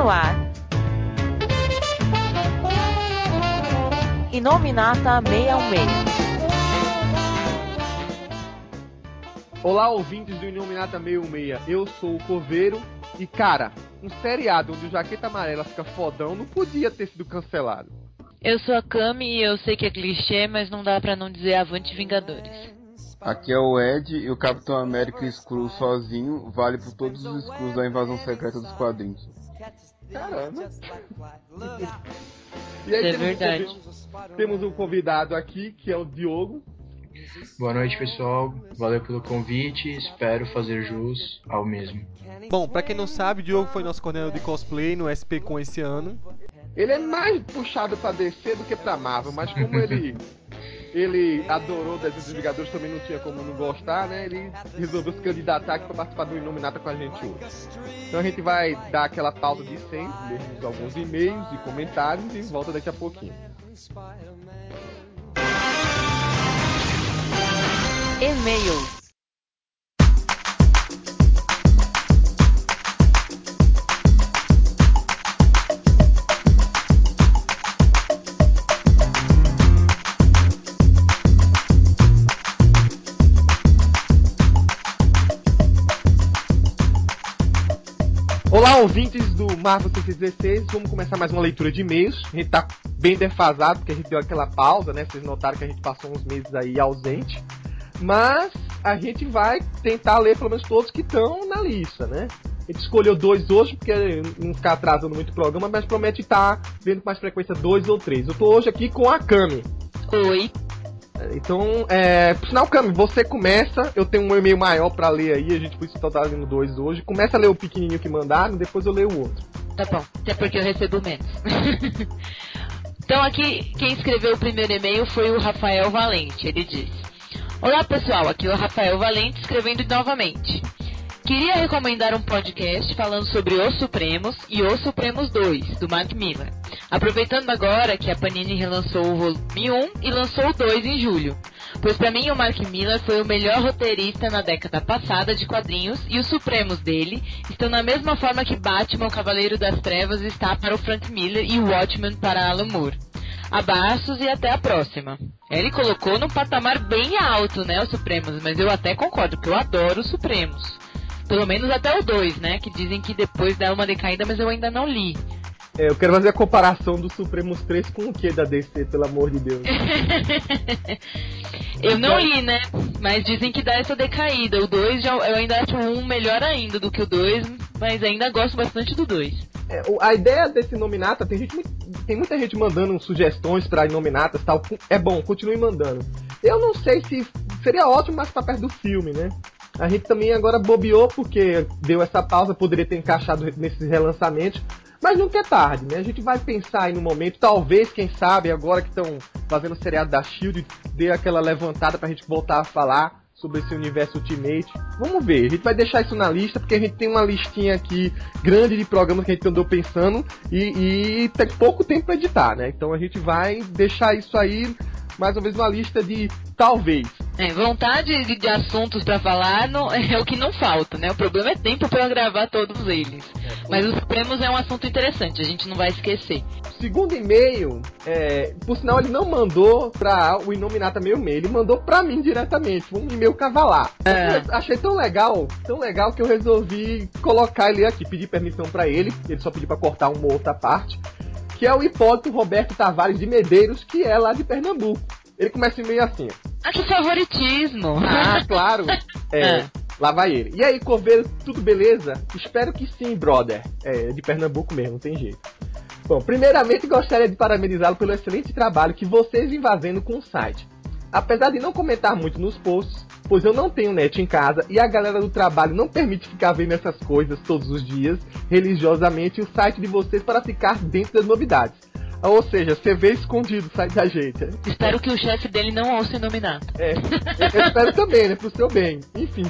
no ar. Inominata 616. Olá, ouvintes do Inominata 616. Eu sou o Coveiro e, cara, um seriado onde o Jaqueta Amarela fica fodão não podia ter sido cancelado. Eu sou a Kami e eu sei que é clichê, mas não dá pra não dizer Avante Vingadores. Aqui é o Ed e o Capitão América Screw sozinho vale por todos os Screws da invasão secreta dos quadrinhos. Caramba. e Isso é temos um verdade. convi- temos um convidado aqui que é o Diogo. Boa noite, pessoal. Valeu pelo convite. Espero fazer jus ao mesmo. Bom, pra quem não sabe, o Diogo foi nosso coordenador de cosplay no SP com esse ano. Ele é mais puxado pra DC do que pra Marvel, mas como ele ele adorou Desenhos dos Vingadores, também não tinha como não gostar, né? Ele resolveu se candidatar aqui pra participar do Inominata com a gente hoje. Então a gente vai dar aquela pausa de sempre, lermos alguns e-mails e comentários e volta daqui a pouquinho. E-mails. Olá, ouvintes do Marvel 116. Vamos começar mais uma leitura de e-mails. A gente tá bem defasado, porque a gente deu aquela pausa, né? Vocês notaram que a gente passou uns meses aí ausente. Mas a gente vai tentar ler pelo menos todos que estão na lista, né? A gente escolheu dois hoje, porque não ficar atrasando muito o programa, mas promete estar vendo com mais frequência dois ou três. Eu tô hoje aqui com a Kami. Oi. Então, é, por sinal, Cami, você começa. Eu tenho um e-mail maior pra ler aí, a gente por isso só tá lendo dois hoje. Começa a ler o pequenininho que mandaram, depois eu leio o outro. Tá bom, até porque eu recebo menos. então aqui, quem escreveu o primeiro e-mail foi o Rafael Valente. Ele diz: Olá pessoal, aqui é o Rafael Valente escrevendo novamente. Queria recomendar um podcast falando sobre Os Supremos e Os Supremos 2, do Mark Miller. Aproveitando agora que a Panini relançou o volume 1 e lançou o 2 em julho. Pois pra mim o Mark Miller foi o melhor roteirista na década passada de quadrinhos e os Supremos dele estão na mesma forma que Batman, o Cavaleiro das Trevas, está para o Frank Miller e o Watchmen para Alan Moore. Abraços e até a próxima. Ele colocou num patamar bem alto, né, os Supremos, mas eu até concordo, porque eu adoro os Supremos. Pelo menos até o 2, né, que dizem que depois dá uma decaída, mas eu ainda não li. É, eu quero fazer a comparação do Supremos 3 com o que da DC, pelo amor de Deus. eu não li, né? Mas dizem que dá essa decaída. O 2 já, eu ainda acho um melhor ainda do que o 2, mas ainda gosto bastante do 2. É, a ideia desse Nominata, tem, gente, tem muita gente mandando sugestões pra Nominatas e tal. É bom, continue mandando. Eu não sei se seria ótimo mais pra perto do filme, né? A gente também agora bobeou porque deu essa pausa, poderia ter encaixado nesses relançamentos. Mas nunca é tarde, né? A gente vai pensar aí no momento, talvez, quem sabe, agora que estão fazendo o seriado da Shield, dê aquela levantada pra gente voltar a falar sobre esse universo Ultimate. Vamos ver, a gente vai deixar isso na lista, porque a gente tem uma listinha aqui grande de programas que a gente andou pensando e, e tem pouco tempo pra editar, né? Então a gente vai deixar isso aí mais ou menos uma lista de talvez. É, vontade de, de assuntos pra falar não, é o que não falta, né? O problema é tempo pra gravar todos eles. Mas os Supremos é um assunto interessante, a gente não vai esquecer. Segundo e-mail, é, por sinal ele não mandou pra o Inominata meu e-mail, ele mandou pra mim diretamente, um e-mail cavalar. É. Eu achei tão legal, tão legal que eu resolvi colocar ele aqui, pedir permissão pra ele, ele só pediu pra cortar uma outra parte, que é o Hipólito Roberto Tavares de Medeiros, que é lá de Pernambuco. Ele começa meio assim. Ah, que favoritismo! Ah, claro. É, É. lá vai ele. E aí, Coveiro, tudo beleza? Espero que sim, brother. É, de Pernambuco mesmo, não tem jeito. Bom, primeiramente gostaria de parabenizá-lo pelo excelente trabalho que vocês vêm fazendo com o site. Apesar de não comentar muito nos posts, pois eu não tenho net em casa e a galera do trabalho não permite ficar vendo essas coisas todos os dias, religiosamente, o site de vocês para ficar dentro das novidades. Ou seja, você vê escondido site da gente. Espero que o chefe dele não ouça o nominado. É, eu espero também, né? Pro seu bem. Enfim,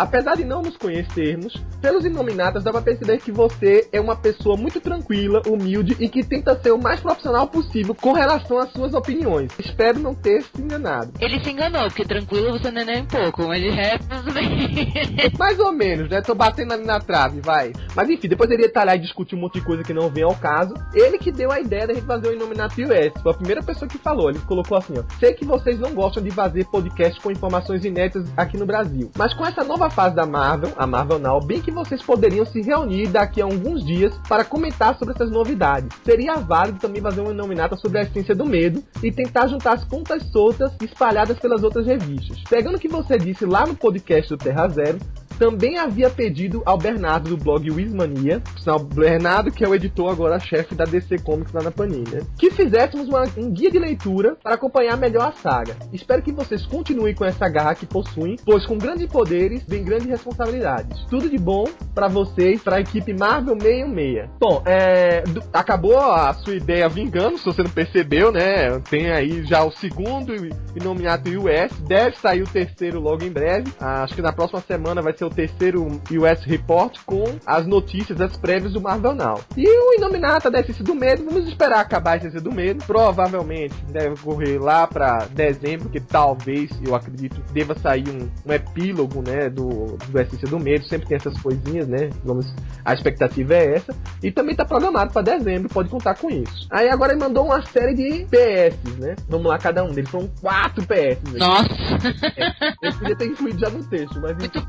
Apesar de não nos conhecermos, pelos Inominatas dá pra perceber que você é uma pessoa muito tranquila, humilde e que tenta ser o mais profissional possível com relação às suas opiniões. Espero não ter se enganado. Ele se enganou, porque tranquilo você não é nem um pouco, mas de resto tudo bem. Mais ou menos, né? Tô batendo ali na trave, vai. Mas enfim, depois ele detalhar e discutir um monte de coisa que não vem ao caso. Ele que deu a ideia da gente fazer o Inominato US. Foi a primeira pessoa que falou. Ele colocou assim, ó. Sei que vocês não gostam de fazer podcast com informações inéditas aqui no Brasil. Mas com essa nova fase da Marvel, a Marvel Now, bem que vocês poderiam se reunir daqui a alguns dias para comentar sobre essas novidades. Seria válido também fazer um Inominata sobre a essência do medo e tentar juntar as pontas soltas espalhadas pelas outras revistas. Pegando o que você disse lá no podcast do Terra Zero, também havia pedido ao Bernardo do blog Wismania, o Bernardo que é o editor agora chefe da DC Comics lá na Panini, que fizéssemos uma, um guia de leitura para acompanhar melhor a saga. Espero que vocês continuem com essa garra que possuem, pois com grandes poderes vem grandes responsabilidades. Tudo de bom para vocês, para a equipe Marvel 66. Bom, é, do, acabou a sua ideia vingando, se você não percebeu, né? Tem aí já o segundo Inominato US, deve sair o terceiro logo em breve. Acho que na próxima semana vai ser o terceiro US Report com as notícias, as prévias do Marvel Now. E o Inominata da Essência do Medo, vamos esperar acabar a Essência do Medo. Provavelmente deve correr lá para dezembro, que talvez, eu acredito, deva sair um, um epílogo, né, do, do Essência do Medo. Sempre tem essas coisinhas, né? Vamos, a expectativa é essa. E também tá programado para dezembro, pode contar com isso. Aí agora ele mandou uma série de PS, né? Vamos lá, cada um deles. Foram quatro PS. Né? Nossa! É, eu podia ter incluído já no texto, mas. Muito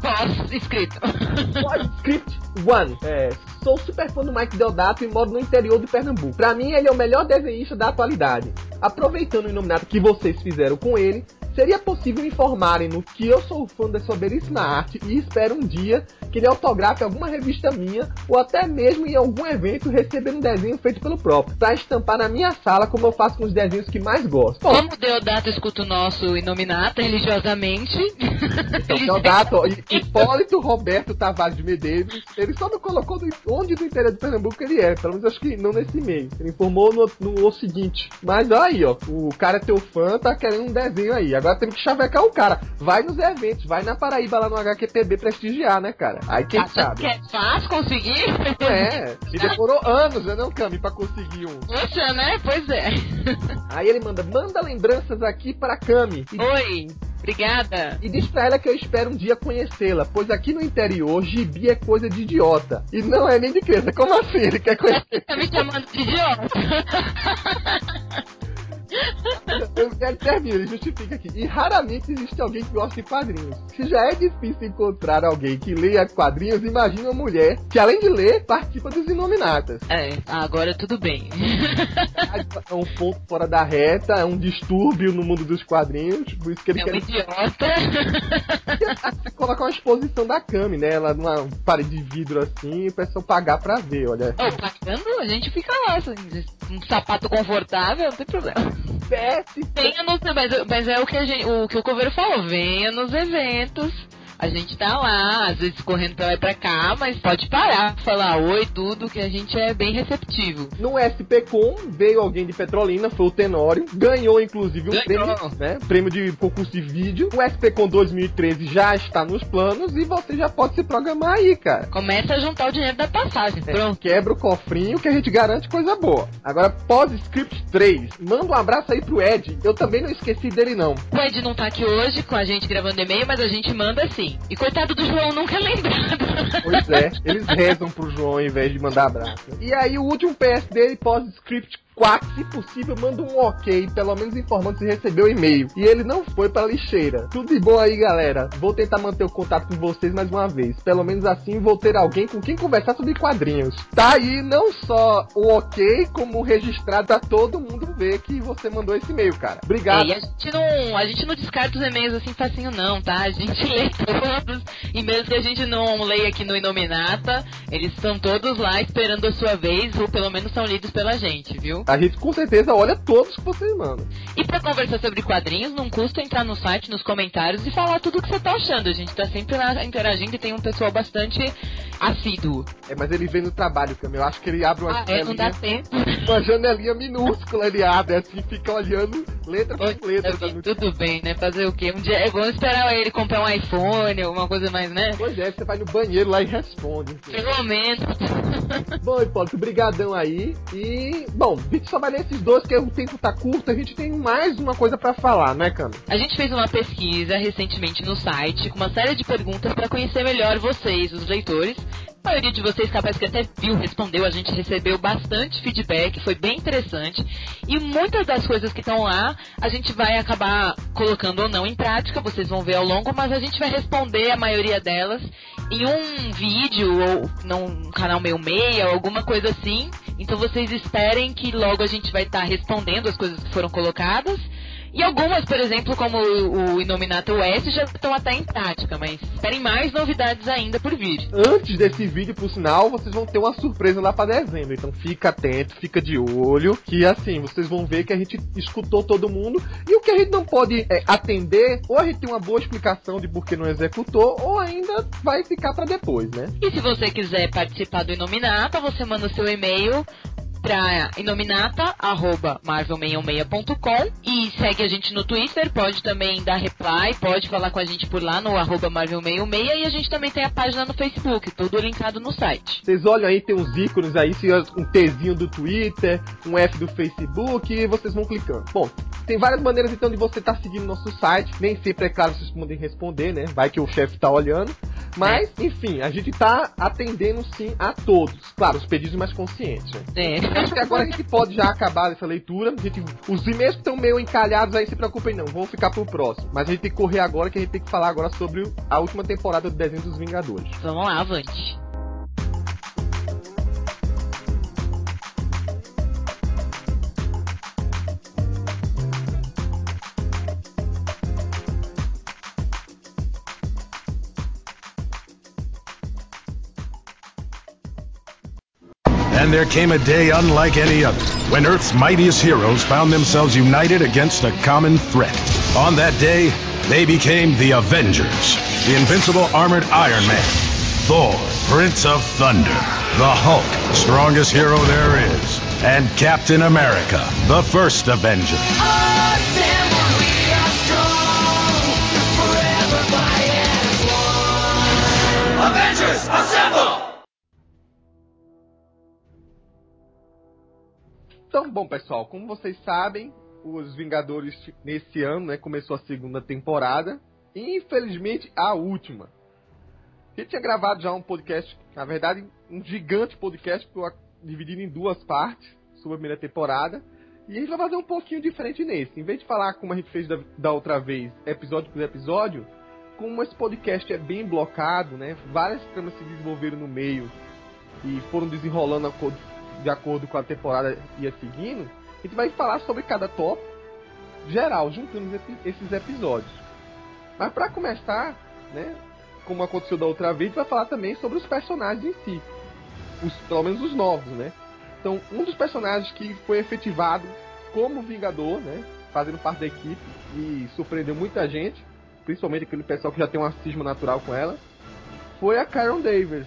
escrito. Script One. É, sou super fã do Mike Deodato e moro no interior de Pernambuco. Pra mim, ele é o melhor desenhista da atualidade. Aproveitando o Iluminado que vocês fizeram com ele, seria possível informarem-no que eu sou fã da sua belíssima arte e espero um dia que ele autografe alguma revista minha ou até mesmo em algum evento receber um desenho feito pelo próprio, para estampar na minha sala como eu faço com os desenhos que mais gosto. Como Deodato escuta o nosso Inominata religiosamente. Então, Deodato, Hipólito Roberto Tavares de Medeiros, ele só não colocou do, onde do interior de Pernambuco ele é, pelo menos acho que não nesse e-mail. Ele informou no, no o seguinte, mas aí ó, o cara é teu fã, tá querendo um desenho aí. Agora temos que chavecar o cara. Vai nos eventos, vai na Paraíba lá no HQPB prestigiar, né, cara? Aí quem Ah, sabe? Que é fácil conseguir? É, e demorou anos, né, não, Cami, pra conseguir um. Poxa, né? Pois é. Aí ele manda, manda lembranças aqui pra Cami. Oi, obrigada. e diz pra ela que eu espero um dia conhecê-la, pois aqui no interior, gibi é coisa de idiota. E não é nem de criança. Como assim? Ele quer conhecer? Tá me chamando de idiota. Eu quero terminar, ele justifica aqui. E raramente existe alguém que gosta de quadrinhos. Se já é difícil encontrar alguém que leia quadrinhos, imagina uma mulher que, além de ler, participa dos Inominatas. É, agora tudo bem. É um ponto fora da reta, é um distúrbio no mundo dos quadrinhos, por isso que ele É um quer idiota. colocar uma exposição da Cami, né? Ela numa parede de vidro assim, e o pessoal pagar pra ver, olha. Ô, pagando, a gente fica lá, assim, um sapato confortável, não tem problema. Mas, mas é o que, a gente, o que o Coveiro falou, venha nos eventos. A gente tá lá, às vezes correndo pra lá e pra cá, mas pode parar, falar oi, tudo, que a gente é bem receptivo. No SPCom veio alguém de Petrolina, foi o Tenório, ganhou inclusive um Ganhou. prêmio, né? Prêmio de concurso de vídeo. O SPCom 2013 já está nos planos e você já pode se programar aí, cara. Começa a juntar o dinheiro da passagem. É, Pronto. quebra o cofrinho que a gente garante coisa boa. Agora, pós-script 3. Manda um abraço aí pro Ed. Eu também não esqueci dele, não. O Ed não tá aqui hoje com a gente gravando e-mail, mas a gente manda sim. E coitado do João nunca é lembrado. Pois é, eles rezam pro João ao invés de mandar abraço. E aí, o último PS dele, pós-script 4, se possível, manda um ok, pelo menos informando se recebeu o e-mail. E ele não foi pra lixeira. Tudo de bom aí, galera. Vou tentar manter o contato com vocês mais uma vez. Pelo menos assim vou ter alguém com quem conversar sobre quadrinhos. Tá aí não só o ok, como registrado pra todo mundo ver que você mandou esse e-mail, cara. Obrigado. E a gente não, a gente não descarta os e-mails assim facinho não, tá? A gente lê todos. E mesmo que a gente não leia aqui no Inominata, eles estão todos lá esperando a sua vez, ou pelo menos são lidos pela gente, viu? A gente com certeza olha todos que vocês mandam. E pra conversar sobre quadrinhos, não custa entrar no site, nos comentários e falar tudo o que você tá achando. A gente tá sempre lá interagindo e tem um pessoal bastante assíduo. É, mas ele vem no trabalho, Cam. Eu acho que ele abre uma Ah, é, não dá janelinha. tempo. uma janelinha minúscula, ele abre assim, fica olhando letra por letra. notícia. Tudo bem, né? Fazer o quê? Um dia é bom esperar ele comprar um iPhone, alguma coisa mais, né? Pois é, você vai no banheiro lá e responde. Pelo menos. Bom, Hipólito, brigadão aí. E, bom, gente só vai ler esses dois, que o tempo tá curto, a gente tem mais uma coisa pra falar, né, Cano? A gente fez uma pesquisa recentemente no site com uma série de perguntas para conhecer melhor vocês, os leitores. A maioria de vocês, capaz que até viu, respondeu, a gente recebeu bastante feedback, foi bem interessante. E muitas das coisas que estão lá, a gente vai acabar colocando ou não em prática, vocês vão ver ao longo, mas a gente vai responder a maioria delas em um vídeo ou num canal meio meia, alguma coisa assim. Então vocês esperem que logo a gente vai estar respondendo as coisas que foram colocadas. E algumas, por exemplo, como o, o Inominato West, já estão até em prática, mas esperem mais novidades ainda por vir. Antes desse vídeo, por sinal, vocês vão ter uma surpresa lá pra dezembro. Então fica atento, fica de olho, que assim, vocês vão ver que a gente escutou todo mundo. E o que a gente não pode é, atender, ou a gente tem uma boa explicação de por que não executou, ou ainda vai ficar pra depois, né? E se você quiser participar do Inominata, você manda o seu e-mail pra inominata.marvel616.com e segue a gente no Twitter, pode também dar reply, pode falar com a gente por lá no arroba marvel616 e a gente também tem a página no Facebook, tudo linkado no site. Vocês olham aí, tem uns ícones aí, é um Tzinho do Twitter, um F do Facebook, e vocês vão clicando. Bom, tem várias maneiras então de você estar seguindo nosso site. Nem sempre é claro vocês podem responder, né? Vai que o chefe tá olhando. Mas, enfim, a gente tá atendendo sim a todos. Claro, os pedidos mais conscientes. Né? É. Acho que agora a gente pode já acabar essa leitura. Gente, os e-mails estão meio encalhados aí, se preocupem não, vão ficar pro próximo. Mas a gente tem que correr agora, que a gente tem que falar agora sobre a última temporada do desenho dos Vingadores. Vamos lá, avante. And there came a day unlike any other when Earth's mightiest heroes found themselves united against a common threat. On that day, they became the Avengers. The invincible armored Iron Man, Thor, Prince of Thunder, the Hulk, the strongest hero there is, and Captain America, the first Avenger. Então, bom, pessoal, como vocês sabem, os Vingadores nesse ano, né, começou a segunda temporada. E, infelizmente, a última. Gente tinha gravado já um podcast, na verdade, um gigante podcast eu dividido em duas partes sobre a primeira temporada. E a gente vai fazer um pouquinho diferente nesse. Em vez de falar como a gente fez da, da outra vez, episódio por episódio, como esse podcast é bem blocado, né? Várias tramas se desenvolveram no meio e foram desenrolando de acordo com a temporada ia seguindo, a gente vai falar sobre cada tópico geral, juntando esse- esses episódios. Mas para começar, né, como aconteceu da outra vez, vai falar também sobre os personagens em si. Os, pelo menos os novos, né? Então, um dos personagens que foi efetivado como Vingador, né, fazendo parte da equipe e surpreendeu muita gente, principalmente aquele pessoal que já tem uma cisma natural com ela, foi a Karen Davis,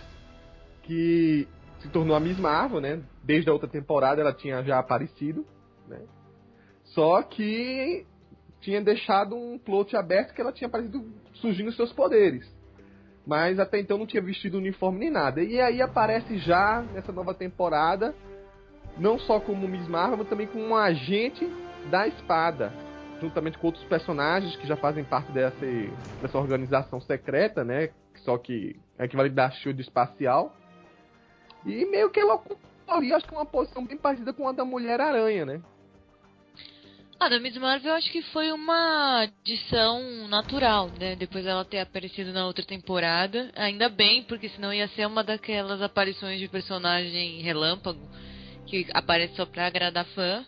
que se tornou a Miss Marvel, né? Desde a outra temporada ela tinha já aparecido, né? Só que tinha deixado um plot aberto que ela tinha aparecido surgindo seus poderes. Mas até então não tinha vestido uniforme nem nada. E aí aparece já nessa nova temporada, não só como Miss Marvel, mas também como um agente da espada. Juntamente com outros personagens que já fazem parte dessa, dessa organização secreta, né? Só que é equivalente da Shield espacial. E meio que ela ali, acho que uma posição bem parecida com a da Mulher-Aranha, né? Ah, da Miss Marvel eu acho que foi uma adição natural, né? Depois dela ter aparecido na outra temporada. Ainda bem, porque senão ia ser uma daquelas aparições de personagem relâmpago que aparece só pra agradar fã.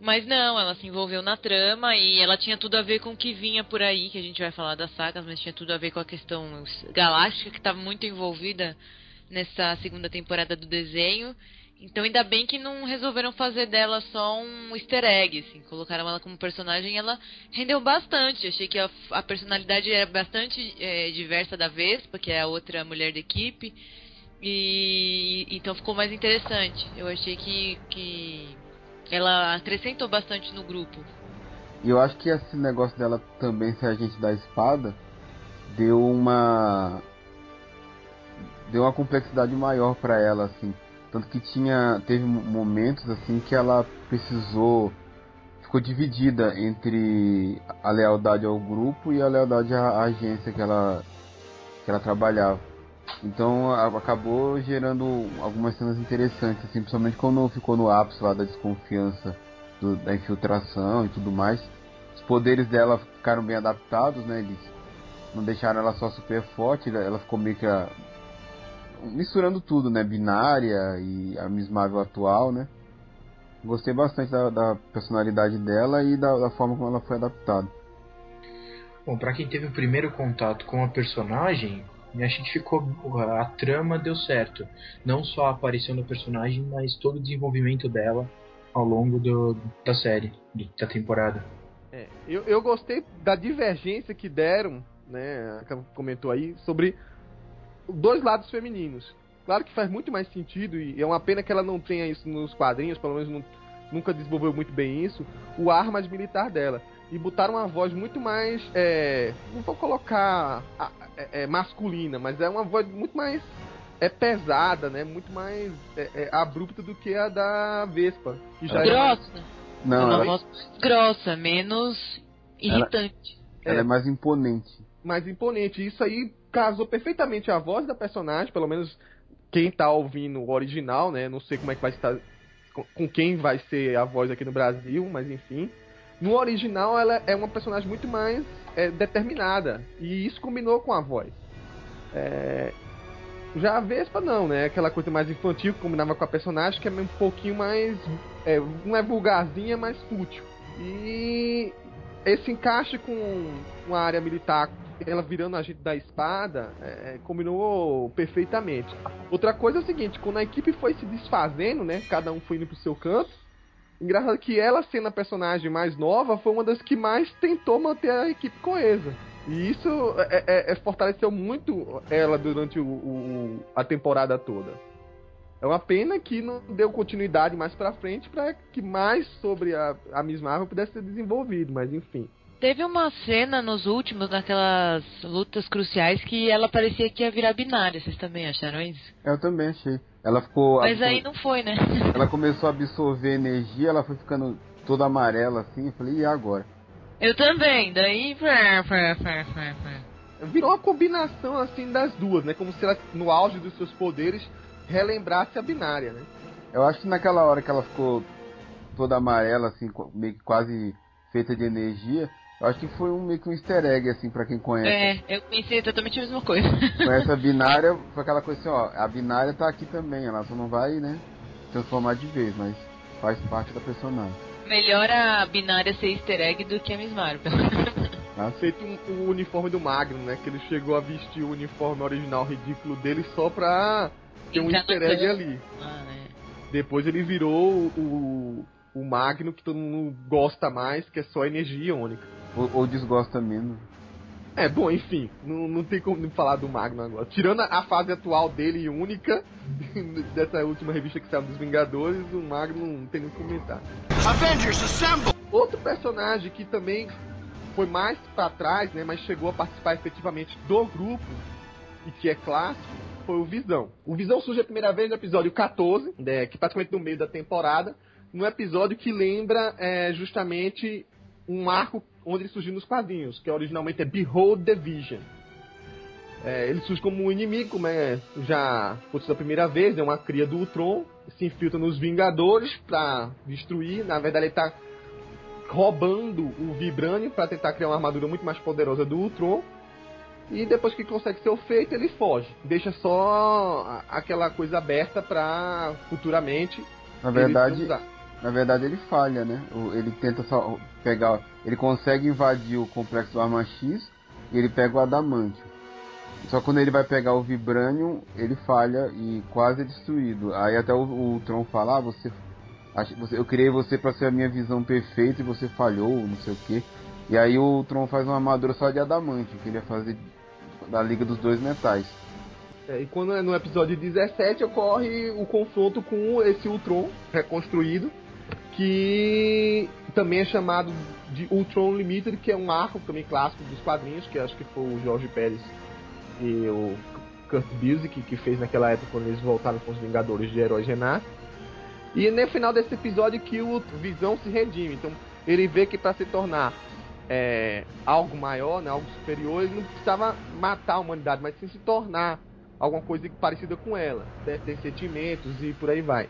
Mas não, ela se envolveu na trama e ela tinha tudo a ver com o que vinha por aí, que a gente vai falar das sagas, mas tinha tudo a ver com a questão galáctica que estava muito envolvida nessa segunda temporada do desenho. Então ainda bem que não resolveram fazer dela só um easter egg, assim, colocaram ela como personagem e ela rendeu bastante. Achei que a, a personalidade era bastante é, diversa da Vespa, que é a outra mulher da equipe. E então ficou mais interessante. Eu achei que, que ela acrescentou bastante no grupo. E eu acho que esse negócio dela também ser agente da espada deu uma deu uma complexidade maior para ela assim tanto que tinha teve momentos assim que ela precisou ficou dividida entre a lealdade ao grupo e a lealdade à agência que ela que ela trabalhava. Então acabou gerando algumas cenas interessantes assim principalmente quando ficou no ápice lá da desconfiança do, da infiltração e tudo mais. Os poderes dela ficaram bem adaptados né? Eles não deixaram ela só super forte, ela ficou meio que a, misturando tudo, né? Binária e a Miss Marvel atual, né? Gostei bastante da, da personalidade dela e da, da, forma como ela foi adaptada. Bom, para quem teve o primeiro contato com a personagem, acho que ficou a trama deu certo. Não só a aparição do personagem, mas todo o desenvolvimento dela ao longo do, da série, da temporada. É, eu, eu gostei da divergência que deram né, comentou aí, sobre dois lados femininos. Claro que faz muito mais sentido, e é uma pena que ela não tenha isso nos quadrinhos, pelo menos não, nunca desenvolveu muito bem isso, o ar mais militar dela. E botaram uma voz muito mais. É, não vou colocar é, é, masculina, mas é uma voz muito mais é pesada, né? Muito mais é, é, abrupta do que a da Vespa. Que já grossa. É mais... Não, ela... voz grossa, menos irritante. Ela, ela é mais imponente mais imponente. Isso aí casou perfeitamente a voz da personagem, pelo menos quem tá ouvindo o original, né? Não sei como é que vai estar com quem vai ser a voz aqui no Brasil, mas enfim. No original ela é uma personagem muito mais é, determinada e isso combinou com a voz. É... Já a Vespa não, né? Aquela coisa mais infantil que combinava com a personagem que é um pouquinho mais, é, não é vulgarzinha, mas fútil. E esse encaixe com uma área militar ela virando agente da espada, é, é, combinou perfeitamente. Outra coisa é o seguinte, quando a equipe foi se desfazendo, né, cada um foi indo pro seu canto, engraçado que ela, sendo a personagem mais nova, foi uma das que mais tentou manter a equipe coesa. E isso é, é, é fortaleceu muito ela durante o, o, a temporada toda. É uma pena que não deu continuidade mais pra frente para que mais sobre a, a Miss Marvel pudesse ser desenvolvido, mas enfim. Teve uma cena nos últimos, naquelas lutas cruciais, que ela parecia que ia virar binária. Vocês também acharam isso? Eu também achei. Ela ficou. Mas aí não foi, né? Ela começou a absorver energia, ela foi ficando toda amarela assim. Eu falei, e agora? Eu também. Daí. Virou uma combinação assim das duas, né? Como se ela, no auge dos seus poderes, relembrasse a binária, né? Eu acho que naquela hora que ela ficou toda amarela, assim, meio que quase feita de energia, acho que foi um, meio que um easter egg, assim, pra quem conhece. É, eu pensei exatamente a mesma coisa. Conhece a binária, foi aquela coisa assim, ó, a binária tá aqui também, ela só não vai, né, transformar de vez, mas faz parte da personagem. Melhor a binária ser easter egg do que a Miss Marvel. Ah, feito um, o uniforme do Magno, né? Que ele chegou a vestir o uniforme original ridículo dele só pra ter um easter egg ali. Ah, é. Depois ele virou o, o Magno que todo mundo gosta mais, que é só energia única. Ou, ou desgosta menos. É, bom, enfim, não, não tem como falar do Magno agora. Tirando a fase atual dele única, dessa última revista que saiu dos Vingadores, o Magno não tem nem comentar. Avengers Assemble! Outro personagem que também foi mais para trás, né, mas chegou a participar efetivamente do grupo, e que é clássico, foi o Visão. O Visão surge a primeira vez no episódio 14, né, que praticamente no meio da temporada, num episódio que lembra é, justamente um arco onde ele surgiu nos quadrinhos, que originalmente é Behold the Vision. É, ele surge como um inimigo, como é, já aconteceu a primeira vez, é uma cria do Ultron, se infiltra nos Vingadores para destruir. Na verdade, ele está roubando o Vibranium para tentar criar uma armadura muito mais poderosa do Ultron. E depois que consegue ser feito, ele foge. Deixa só aquela coisa aberta para futuramente. Na verdade, na verdade ele falha, né? Ele tenta só pegar. Ele consegue invadir o complexo do Arma X e ele pega o Adamantio. Só quando ele vai pegar o Vibranium, ele falha e quase é destruído. Aí até o, o Tron fala, ah, você, eu criei você para ser a minha visão perfeita e você falhou, não sei o que. E aí o Tron faz uma armadura só de adamante, que ele ia fazer da Liga dos Dois Metais. É, e quando é no episódio 17 ocorre o confronto com esse Ultron reconstruído, que também é chamado de Ultron Limited, que é um arco também clássico dos quadrinhos, que acho que foi o Jorge Pérez e o Kurt Busiek que fez naquela época quando eles voltaram com os Vingadores de Heróis Renasce. E no final desse episódio que o Visão se redime. Então ele vê que para se tornar é, algo maior, né, algo superior, ele não precisava matar a humanidade, mas sim se tornar alguma coisa parecida com ela, né, ter sentimentos e por aí vai.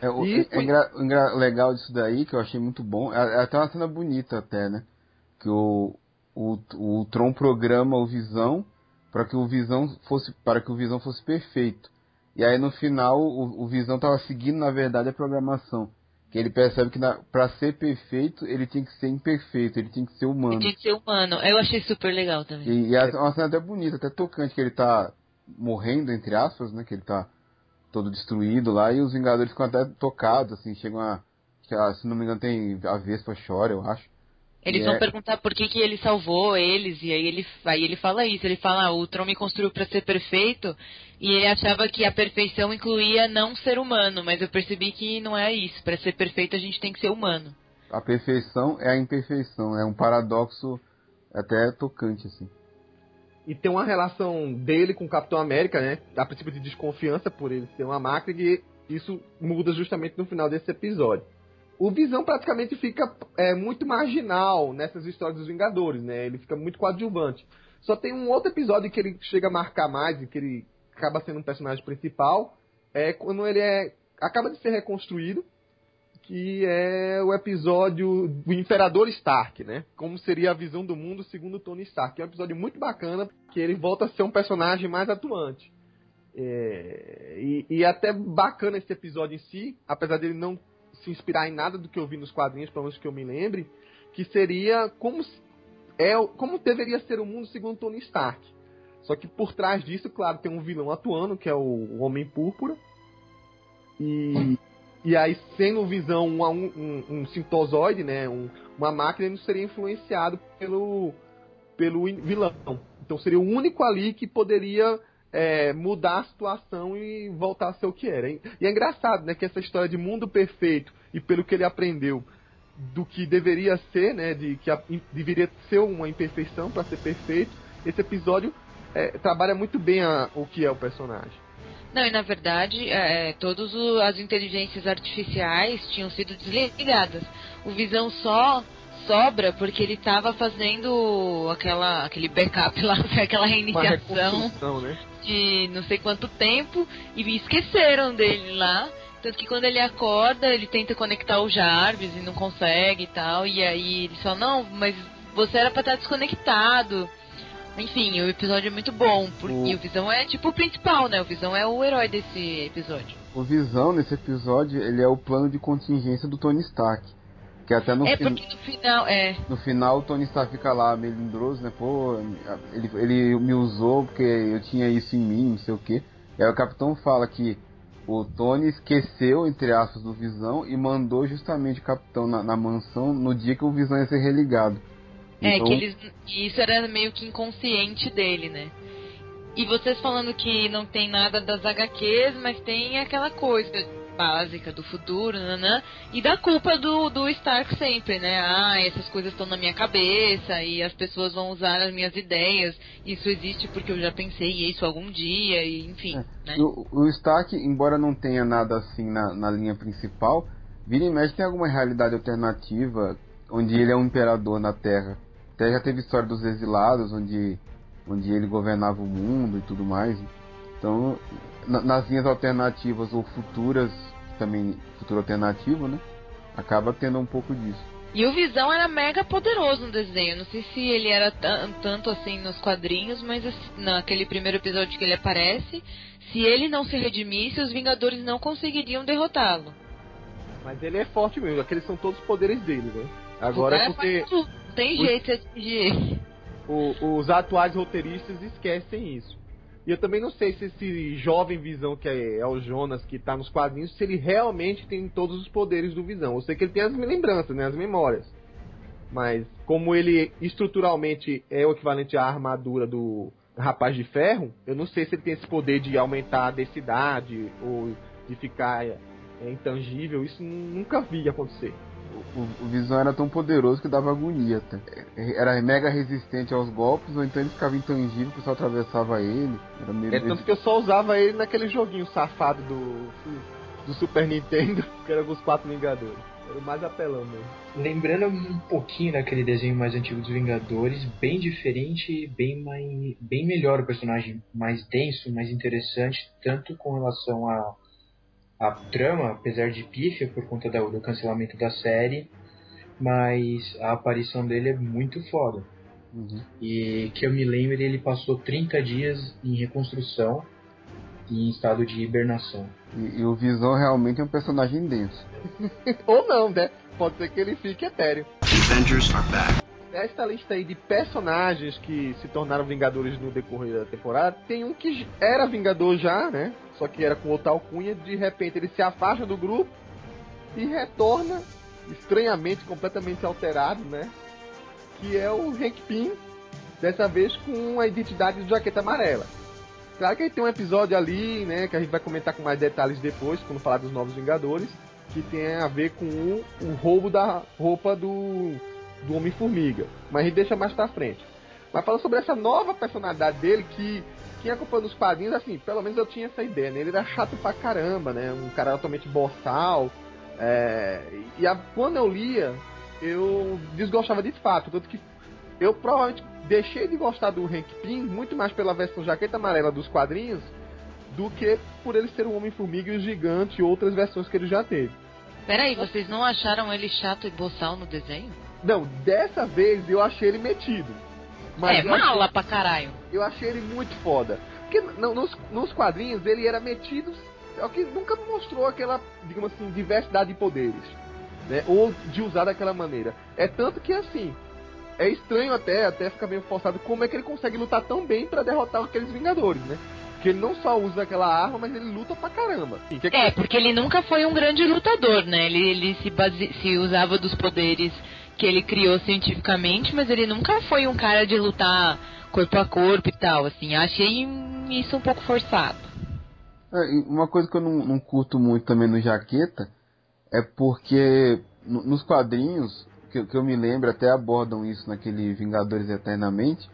É, o, E- o engra- o engra- legal disso daí, que eu achei muito bom, é, é até uma cena bonita até, né? Que o, o, o Tron programa o Visão para que o Visão fosse para que o Visão fosse perfeito. E aí no final o, o Visão tava seguindo na verdade a programação. Que ele percebe que para ser perfeito ele tinha que ser imperfeito, ele tinha que ser humano. Ele tinha que ser humano. Eu achei super legal também. E, e é uma cena até bonita, até tocante, que ele tá morrendo, entre aspas, né? Que ele tá todo destruído lá, e os Vingadores ficam até tocados, assim, chegam a. Se não me engano, tem a Vespa chora, eu acho. Eles E vão é- perguntar por que, que ele salvou eles, e aí ele, aí ele fala isso, ele fala, ah, o Tron me construiu pra ser perfeito, e ele achava que a perfeição incluía não ser humano, mas eu percebi que não é isso, Pra ser perfeito a gente tem que ser humano. A perfeição é a imperfeição, é um paradoxo até tocante, assim. E tem uma relação dele com o Capitão América, né? A princípio de desconfiança por ele ser uma máquina, e isso muda justamente no final desse episódio. O Visão praticamente fica é, muito marginal nessas histórias dos Vingadores, né? Ele fica muito coadjuvante. Só tem um outro episódio que ele chega a marcar mais e que ele acaba sendo um personagem principal, é quando ele é acaba de ser reconstruído, que é o episódio do Imperador Stark, né? Como seria a visão do mundo segundo Tony Stark. É um episódio muito bacana, que ele volta a ser um personagem mais atuante. É, e, e até bacana esse episódio em si, apesar dele não se inspirar em nada do que eu vi nos quadrinhos, pelo menos que eu me lembre, que seria como é como deveria ser o mundo segundo Tony Stark. Só que por trás disso, claro, tem um vilão atuando, que é o Homem Púrpura. E, e aí, sendo Visão um, um, um, sintozoide, né, um- uma máquina, ele não seria influenciado pelo, pelo vilão. Então seria o único ali que poderia é, mudar a situação e voltar a ser o que era. E é engraçado, né, que essa história de mundo perfeito e pelo que ele aprendeu do que deveria ser, né, de que a- deveria ser uma imperfeição para ser perfeito, esse episódio é, trabalha muito bem a- o que é o personagem. Não, e na verdade, é, todas o- as inteligências artificiais tinham sido desligadas. O Visão só sobra porque ele estava fazendo aquela, aquele backup lá, aquela reiniciação né? de não sei quanto tempo e esqueceram dele lá. Tanto que quando ele acorda, ele tenta conectar o Jarvis e não consegue e tal. E aí ele fala, não, mas você era pra estar desconectado. Enfim, o episódio é muito bom. Porque O- o Visão é tipo o principal, né? O Visão é o herói desse episódio. O Visão, nesse episódio, ele é o plano de contingência do Tony Stark. Que até no, é fin- porque no final, é. no final o Tony Stark fica lá melindroso, né? Pô, ele, ele me usou porque eu tinha isso em mim, não sei o que. E aí o Capitão fala que o Tony esqueceu, entre aspas, do Visão e mandou justamente o Capitão na, na mansão no dia que o Visão ia ser religado. É, Então, que eles. e Isso era meio que inconsciente dele, né? E vocês falando que não tem nada das HQs, mas tem aquela coisa básica do futuro, nanã, e da culpa do, do Stark sempre, né? Ah, essas coisas estão na minha cabeça e as pessoas vão usar as minhas ideias. Isso existe porque eu já pensei isso algum dia, e enfim, né? O, o Stark, embora não tenha nada assim na, na linha principal, vira e mexe tem alguma realidade alternativa onde ele é um imperador na Terra. Até já teve história dos exilados, onde, onde ele governava o mundo e tudo mais. Então, na- nas linhas alternativas ou futuras, também futuro alternativo, né? Acaba tendo um pouco disso. E o Visão era mega poderoso no desenho. Não sei se ele era tan- tanto assim nos quadrinhos, mas assim, naquele primeiro episódio que ele aparece, se ele não se redimisse, os Vingadores não conseguiriam derrotá-lo. Mas ele é forte mesmo, aqueles são todos os poderes dele, né? O Agora é porque faz tudo, não tem os- jeito de o- os atuais roteiristas esquecem isso. E eu também não sei se esse jovem Visão, que é, é o Jonas, que tá nos quadrinhos, se ele realmente tem todos os poderes do Visão. Eu sei que ele tem as lembranças, né, as memórias. Mas como ele estruturalmente é o equivalente à armadura do Rapaz de Ferro, eu não sei se ele tem esse poder de aumentar a densidade ou de ficar é, intangível. Isso nunca vi acontecer. O, o, Visão era tão poderoso que dava agonia até. Era mega resistente aos golpes, ou então ele ficava intangível, o pessoal atravessava ele. Era meio é tanto que eu só usava ele naquele joguinho safado do, do Super Nintendo, que era com os quatro Vingadores. Era o mais apelão mesmo. Lembrando um pouquinho daquele desenho mais antigo dos Vingadores, bem diferente, bem, mais, bem melhor o personagem, mais denso, mais interessante, tanto com relação a a trama, apesar de pífia por conta do, do cancelamento da série, mas a aparição dele é muito foda. Uhum. E que eu me lembro, ele passou 30 dias em reconstrução em estado de hibernação. E, e o Visão realmente é um personagem denso. Ou não, né? Pode ser que ele fique etéreo. Avengers are back. Esta lista aí de personagens que se tornaram Vingadores no decorrer da temporada, tem um que era Vingador já, né? Só que era com outra alcunha, de repente ele se afasta do grupo e retorna estranhamente, completamente alterado, né? Que é o Hank Pym, dessa vez com a identidade de jaqueta amarela. Claro que tem um episódio ali, né, que a gente vai comentar com mais detalhes depois, quando falar dos Novos Vingadores, que tem a ver com o, o roubo da roupa do do Homem-Formiga. Mas a gente deixa mais pra frente. Mas falando sobre essa nova personalidade dele, que quem acompanha nos quadrinhos, assim, pelo menos eu tinha essa ideia, né? Ele era chato pra caramba, né? Um cara totalmente boçal. É... E a... quando eu lia, eu desgostava de fato. Tanto que eu provavelmente deixei de gostar do Hank Pym muito mais pela versão jaqueta amarela dos quadrinhos do que por ele ser um Homem-Formiga e o Gigante e outras versões que ele já teve. Peraí, vocês não acharam ele chato e boçal no desenho? Não, dessa vez eu achei ele metido. Mas é, mala achei, pra caralho. Eu achei ele muito foda. Porque não, nos, nos quadrinhos ele era metido, é o que nunca mostrou aquela, digamos assim, diversidade de poderes. Né? Ou de usar daquela maneira. É tanto que assim, é estranho até, até ficar meio forçado como é que ele consegue lutar tão bem para derrotar aqueles Vingadores, né? Porque ele não só usa aquela arma, mas ele luta pra caramba. que é, é, porque ele nunca foi um grande lutador, né? Ele, ele se, base... se usava dos poderes que ele criou cientificamente, mas ele nunca foi um cara de lutar corpo a corpo e tal, assim. Achei isso um pouco forçado. É, uma coisa que eu não, não, curto muito também no Jaqueta é porque no, nos quadrinhos, que, que, eu me lembro, até abordam isso naquele Vingadores Eternamente,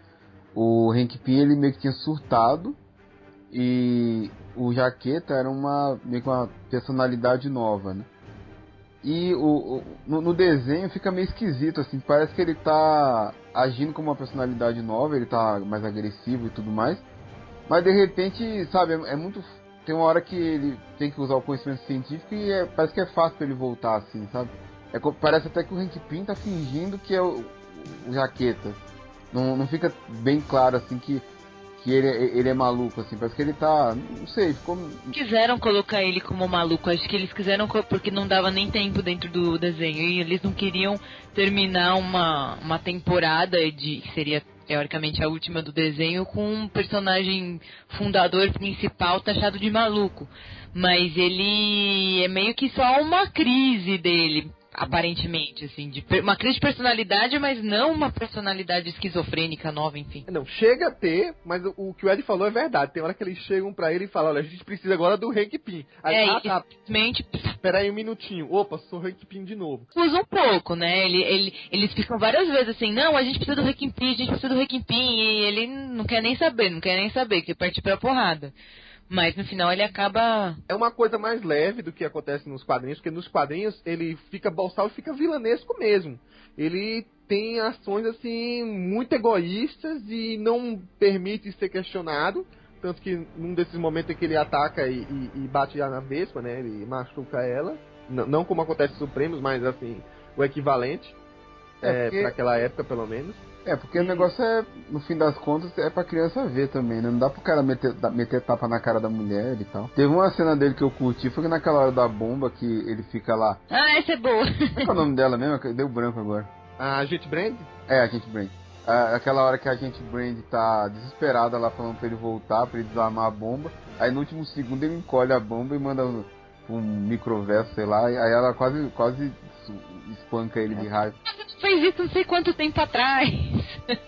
o Hank Pym ele meio que tinha surtado e o Jaqueta era uma meio que uma personalidade nova, né? E o, o no, no, desenho fica meio esquisito, assim, parece que ele tá agindo como uma personalidade nova, ele tá mais agressivo e tudo mais. Mas de repente, sabe, é, é muito. Tem uma hora que ele tem que usar o conhecimento científico e é, parece que é fácil pra ele voltar, assim, sabe? É, parece até que o Hank Pym tá fingindo que é o, o Jaqueta. Não, não fica bem claro, assim, que que ele, ele é maluco, assim, parece que ele tá. Não sei, ficou. Quiseram colocar ele como maluco, acho que eles quiseram porque não dava nem tempo dentro do desenho. E eles não queriam terminar uma, uma temporada de. que seria teoricamente a última do desenho, com um personagem fundador principal taxado de maluco. Mas ele é meio que só uma crise dele aparentemente, assim, de uma crise de personalidade, mas não uma personalidade esquizofrênica nova, enfim. Não, chega a ter, mas o, o que o Ed falou é verdade. Tem hora que eles chegam para ele e falam, olha, a gente precisa agora do Hank Pym. Aí, é, ah, tá. simplesmente... Espera aí um minutinho. Opa, sou Hank Pym de novo. Usa um pouco, né? Ele, ele, eles ficam várias vezes assim, não, a gente precisa do Hank Pym, a gente precisa do Hank Pym, e ele não quer nem saber, não quer nem saber, que parte pra porrada. Mas no final ele acaba. É uma coisa mais leve do que acontece nos quadrinhos, porque nos quadrinhos ele fica bolsal e fica vilanesco mesmo. Ele tem ações assim muito egoístas e não permite ser questionado. Tanto que num desses momentos em que ele ataca e, e, e bate na Vespa, né? Ele machuca ela. N não como acontece nos Supremos, mas assim, o equivalente. É, é porque... para aquela época, pelo menos. É, porque e... o negócio é, no fim das contas, é pra criança ver também, né? Não dá pro cara meter, meter tapa na cara da mulher e tal. Teve uma cena dele que eu curti, foi naquela hora da bomba que ele fica lá. Ah, essa é boa. Qual é o nome dela mesmo? Deu branco agora. A Gente Brand? É, a Gente Brand. aquela hora que a gente Brand tá desesperada lá falando pra ele voltar, pra ele desarmar a bomba. Aí no último segundo ele encolhe a bomba e manda um, um microverso, sei lá. Aí ela quase, quase espanca ele de raiva. Fez isso não sei quanto tempo atrás.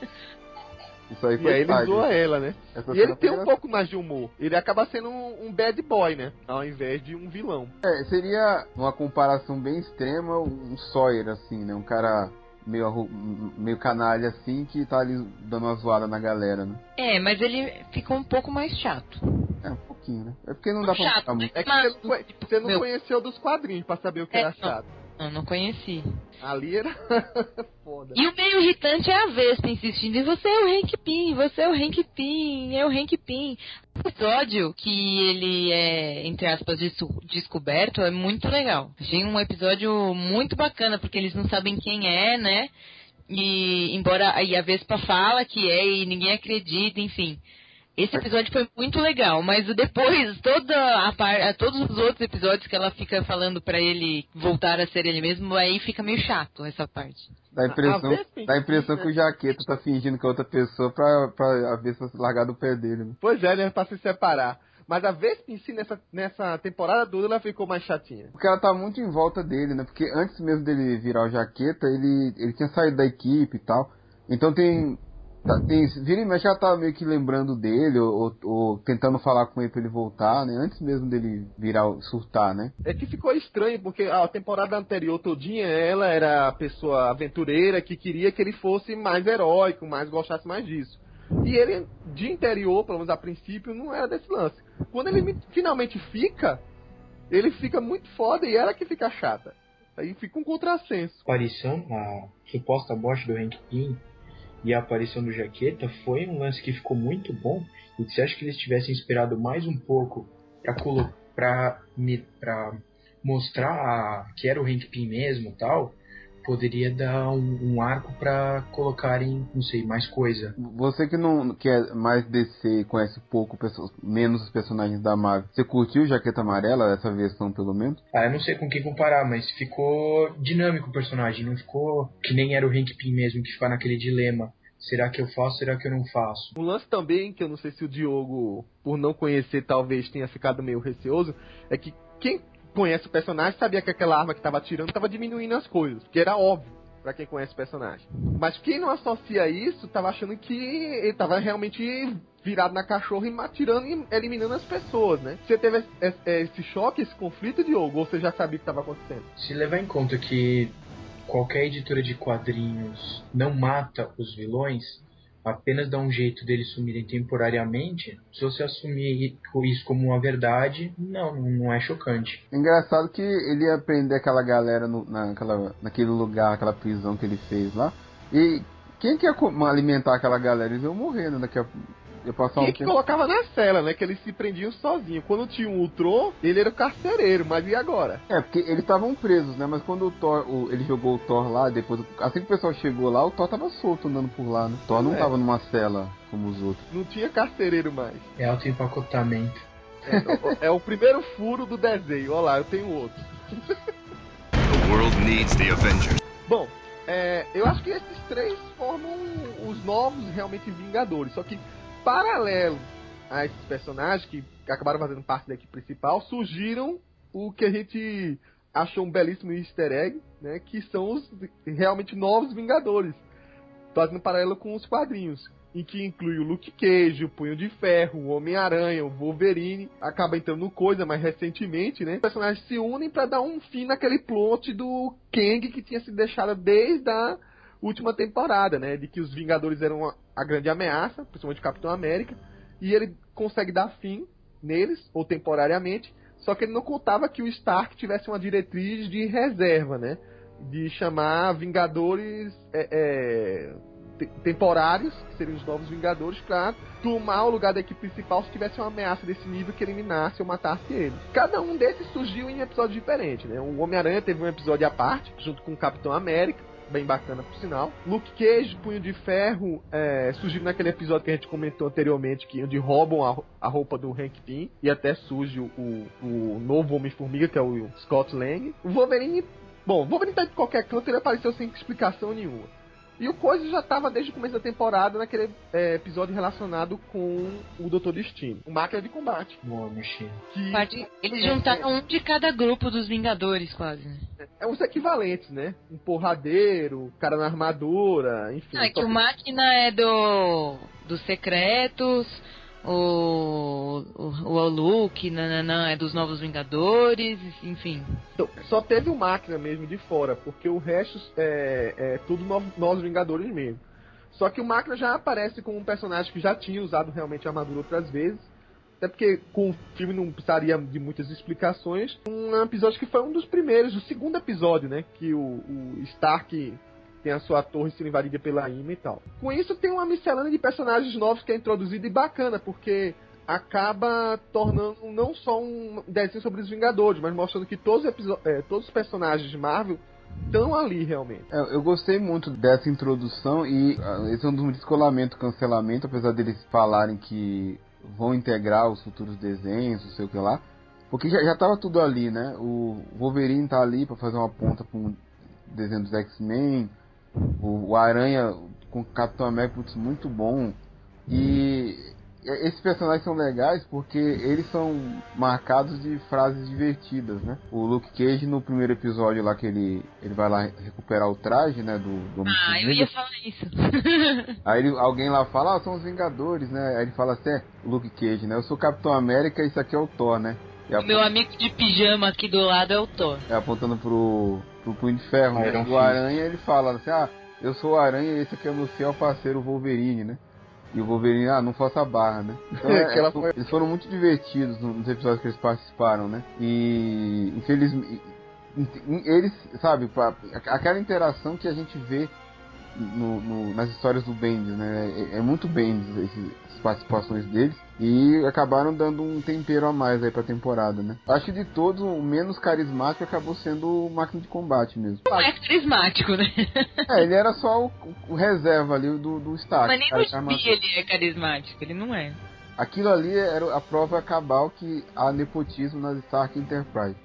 Isso aí E foi aí ele zoa ela, né? Essa E ele tem um pouco mais de humor. Ele acaba sendo um, um bad boy, né? Ao invés de um vilão. É, seria uma comparação bem extrema, um Sawyer, assim, né? Um cara meio, meio canalha, assim, que tá ali dando uma zoada na galera, né? É, mas ele ficou um pouco mais chato. É, um pouquinho, né? É porque não dá pra Chato, mostrar muito. É que Mas- você não, você não Meu- conheceu dos quadrinhos pra saber o que É, era não. chato. Eu não conheci. Ali era foda. E o meio irritante é a Vespa insistindo, e você é o Hank Pym, você é o Hank Pym, é o Hank Pym. O episódio que ele é, entre aspas, des- descoberto é muito legal. Achei um episódio muito bacana, porque eles não sabem quem é, né? E embora aí a Vespa fala que é e ninguém acredita, enfim. Esse episódio foi muito legal, mas depois, toda a par, todos os outros episódios que ela fica falando pra ele voltar a ser ele mesmo, aí fica meio chato essa parte. Dá a impressão, A Vespa em dá a impressão né? que o Jaqueta tá fingindo que é outra pessoa pra, pra a Vespa largar do pé dele, né? Pois é, né? Pra se separar. Mas a Vespa em si, nessa, nessa temporada toda, ela ficou mais chatinha. Porque ela tá muito em volta dele, né? Porque antes mesmo dele virar o Jaqueta, ele, ele tinha saído da equipe e tal. Então tem. Tá- tem vira e mexe, ela tá meio que lembrando dele, ou, ou- tentando falar com ele pra ele voltar, né? Antes mesmo dele virar, surtar, né? É que ficou estranho, porque a temporada anterior todinha, ela era a pessoa aventureira que queria que ele fosse mais heróico, mais gostasse mais disso. E ele, de interior, pelo menos a princípio, não era desse lance. Quando ele me- finalmente fica, ele fica muito foda e ela que fica chata. Aí fica um contrassenso. A aparição, a suposta morte do Hank Pym e a aparição do Jaqueta foi um lance que ficou muito bom. E você acha que eles tivessem esperado mais um pouco pra mostrar a- que era o Hank Pym mesmo tal, poderia dar um, um arco pra colocarem, não sei, mais coisa. Você que não que é mais DC e conhece pouco, perso- menos os personagens da Marvel, você curtiu Jaqueta Amarela, essa versão pelo menos? Ah, eu não sei com quem comparar, mas ficou dinâmico o personagem, não ficou que nem era o Hank Pym mesmo, que ficava naquele dilema. Será que eu faço, será que eu não faço? Um lance também, que eu não sei se o Diogo, por não conhecer, talvez tenha ficado meio receoso, é que quem conhece o personagem sabia que aquela arma que estava atirando estava diminuindo as coisas, que era óbvio pra quem conhece o personagem. Mas quem não associa isso tava achando que ele tava realmente virado na cachorra e atirando e eliminando as pessoas, né? Você teve esse choque, esse conflito, Diogo, ou você já sabia o que estava acontecendo? Se levar em conta que qualquer editora de quadrinhos não mata os vilões, apenas dá um jeito deles sumirem temporariamente, se você assumir isso como uma verdade, não, não é chocante. Engraçado que ele ia prender aquela galera no, naquela, naquele lugar, aquela prisão que ele fez lá. E quem que ia alimentar aquela galera? Eles iam morrer, né? Daqui a, ia passar um Quem que tempo. colocava na cela, né? Que eles se prendiam sozinho. Quando tinha um Ultron, ele era o carcereiro, mas e agora? É, porque eles estavam presos, né? Mas quando o Thor, o- ele jogou o Thor lá, depois, assim que o pessoal chegou lá, o Thor tava solto andando por lá, né? O Thor não É. tava numa cela como os outros. Não tinha carcereiro mais. É autoempacotamento. É, é o primeiro furo do desenho. Olha lá, eu tenho outro. The world needs the Avengers. Bom, é, eu acho que esses três formam os novos realmente Vingadores. Só que, paralelo a esses personagens que acabaram fazendo parte da equipe principal, surgiram o que a gente achou um belíssimo easter egg, né? Que são os realmente novos Vingadores. Fazendo paralelo com os quadrinhos. Em que inclui o Luke Cage, o Punho de Ferro, o Homem-Aranha, o Wolverine. Acaba entrando no coisa mais recentemente, né? Os personagens se unem para dar um fim naquele plot do Kang que tinha sido deixado desde a última temporada, né? De que os Vingadores eram a, grande ameaça, principalmente o Capitão América. E ele consegue dar fim neles, ou temporariamente. Só que ele não contava que o Stark tivesse uma diretriz de reserva, né? De chamar Vingadores é, é, te- temporários, que seriam os novos Vingadores, pra tomar o lugar da equipe principal se tivesse uma ameaça desse nível que eliminasse ou matasse ele. Cada um desses surgiu em episódios diferentes, né? O Homem-Aranha teve um episódio à parte, junto com o Capitão América, bem bacana por sinal. Luke Cage, Punho de Ferro, é, surgiu naquele episódio que a gente comentou anteriormente, que onde roubam a, a roupa do Hank Pym, e até surge o, o, novo Homem-Formiga, que é o Scott Lang. O Wolverine, bom, Wolverine tá de qualquer canto, ele apareceu sem explicação nenhuma. E o Coisa já estava desde o começo da temporada naquele é, episódio relacionado com o Doutor Destino, o Máquina de Combate. Boa, Machine. Que Parte- Eles juntaram um de cada grupo dos Vingadores, quase. né? é os equivalentes, né? Um porradeiro, cara na armadura, enfim. Ah, é que o Máquina é do dos secretos, o o, o Luke, nananã, é dos Novos Vingadores, enfim. Então, só teve o Máquina mesmo de fora, porque o resto é, é tudo no- nós Vingadores mesmo. Só que o Máquina já aparece como um personagem que já tinha usado realmente a armadura outras vezes. Até porque com o filme não precisaria de muitas explicações. Um episódio que foi um dos primeiros, o segundo episódio, né? Que o, o Stark tem a sua torre sendo invadida pela Ima e tal. Com isso tem uma miscelânea de personagens novos que é introduzida e bacana, porque acaba tornando não só um desenho sobre os Vingadores, mas mostrando que todos os, é, todos os personagens de Marvel estão ali realmente. É, eu gostei muito dessa introdução e ah, esse é um dos descolamento, cancelamento, apesar deles falarem que vão integrar os futuros desenhos, não sei o que lá. Porque já, já tava tudo ali, né? O Wolverine tá ali pra fazer uma ponta pra um desenho dos X-Men. O, o Aranha com o Capitão América, putz, muito bom. E esses personagens são legais porque eles são marcados de frases divertidas, né? O Luke Cage no primeiro episódio lá que ele, ele vai lá recuperar o traje, né, do, do Ah, eu ia falar isso. Aí ele- alguém lá fala, ah, são os Vingadores, né? Aí ele fala assim, é, Luke Cage, né? Eu sou o Capitão América e isso aqui é o Thor, né? O meu amigo de pijama aqui do lado é o Thor. é, apontando pro, pro Punho de Ferro, né? Iron O Fist. Aranha, ele fala assim, ah, eu sou o Aranha e esse aqui é o meu fiel parceiro, o Wolverine, né? E o Wolverine, ah, não faça barra, né? Então, é, Aquela é, eles foram muito divertidos nos episódios que eles participaram, né? E, infelizmente, eles, sabe, aquela interação que a gente vê no- no- nas histórias do Bendis, né? É, é muito Bendis esse- essas participações deles. E acabaram dando um tempero a mais aí pra temporada, né? Acho que de todos, o menos carismático acabou sendo o Máquina de Combate mesmo. Não é carismático, né? É, ele era só o, o reserva ali do, do Stark. Mas nem arma- gibi ele é carismático, ele não é. Aquilo ali era a prova cabal que há nepotismo nas Stark Enterprise.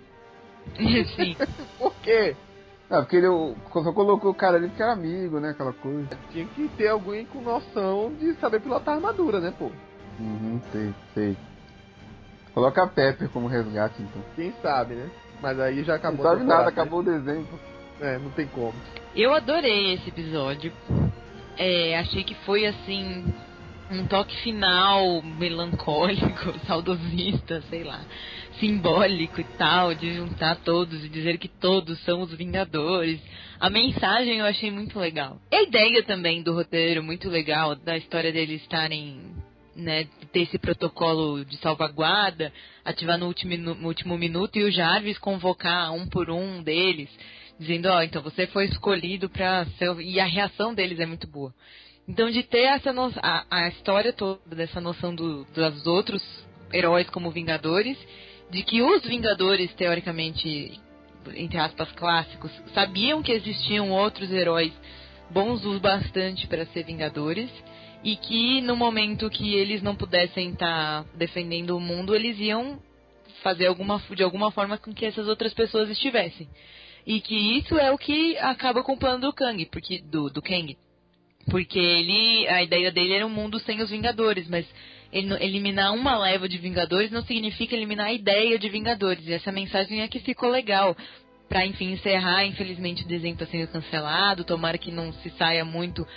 Sim. Por quê? Ah, porque ele só colocou o cara ali porque era amigo, né? Aquela coisa. Tinha que ter alguém com noção de saber pilotar armadura, né, pô? Uhum, sei, sei. Coloca a Pepper como resgate, então. Quem sabe, né? Mas aí já Não acabou. a sabe nada, né? acabou o desenho. pô. É, não tem como. Eu adorei esse episódio. É, achei que foi assim um toque final melancólico, saudosista, sei lá, simbólico e tal, de juntar todos e dizer que todos são os Vingadores. A mensagem eu achei muito legal. A ideia também do roteiro muito legal, da história deles estarem né, ter esse protocolo de salvaguarda, ativar no último, no último minuto e o Jarvis convocar um por um deles, dizendo, ó, então você foi escolhido pra ser... E a reação deles é muito boa. Então, de ter essa no... a, a história toda dessa noção do, dos outros heróis como Vingadores, de que os Vingadores, teoricamente, entre aspas, clássicos, sabiam que existiam outros heróis bons o bastante para ser Vingadores, e que no momento que eles não pudessem estar defendendo o mundo, eles iam fazer alguma, de alguma forma com que essas outras pessoas estivessem. E que isso é o que acaba com o plano do Kang, porque do, do Kang. Porque ele, a ideia dele era um mundo sem os Vingadores, mas eliminar uma leva de Vingadores não significa eliminar a ideia de Vingadores. E essa mensagem é que ficou legal. Pra, enfim, encerrar, infelizmente o desenho está sendo cancelado. Tomara que não se saia muito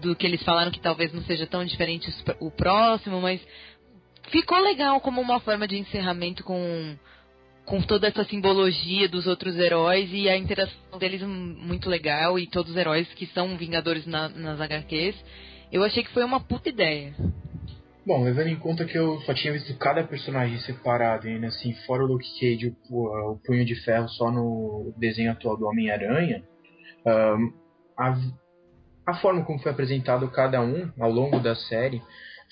do que eles falaram, que talvez não seja tão diferente o próximo, mas ficou legal como uma forma de encerramento com, com toda essa simbologia dos outros heróis e a interação deles hum, muito legal e todos os heróis que são vingadores na- nas HQs. Eu achei que foi uma puta ideia. Bom, levando em conta que eu só tinha visto cada personagem separado, ainda assim, fora o Luke Cage o, o Punho de Ferro só no desenho atual do Homem-Aranha, ahn, a, a forma como foi apresentado cada um ao longo da série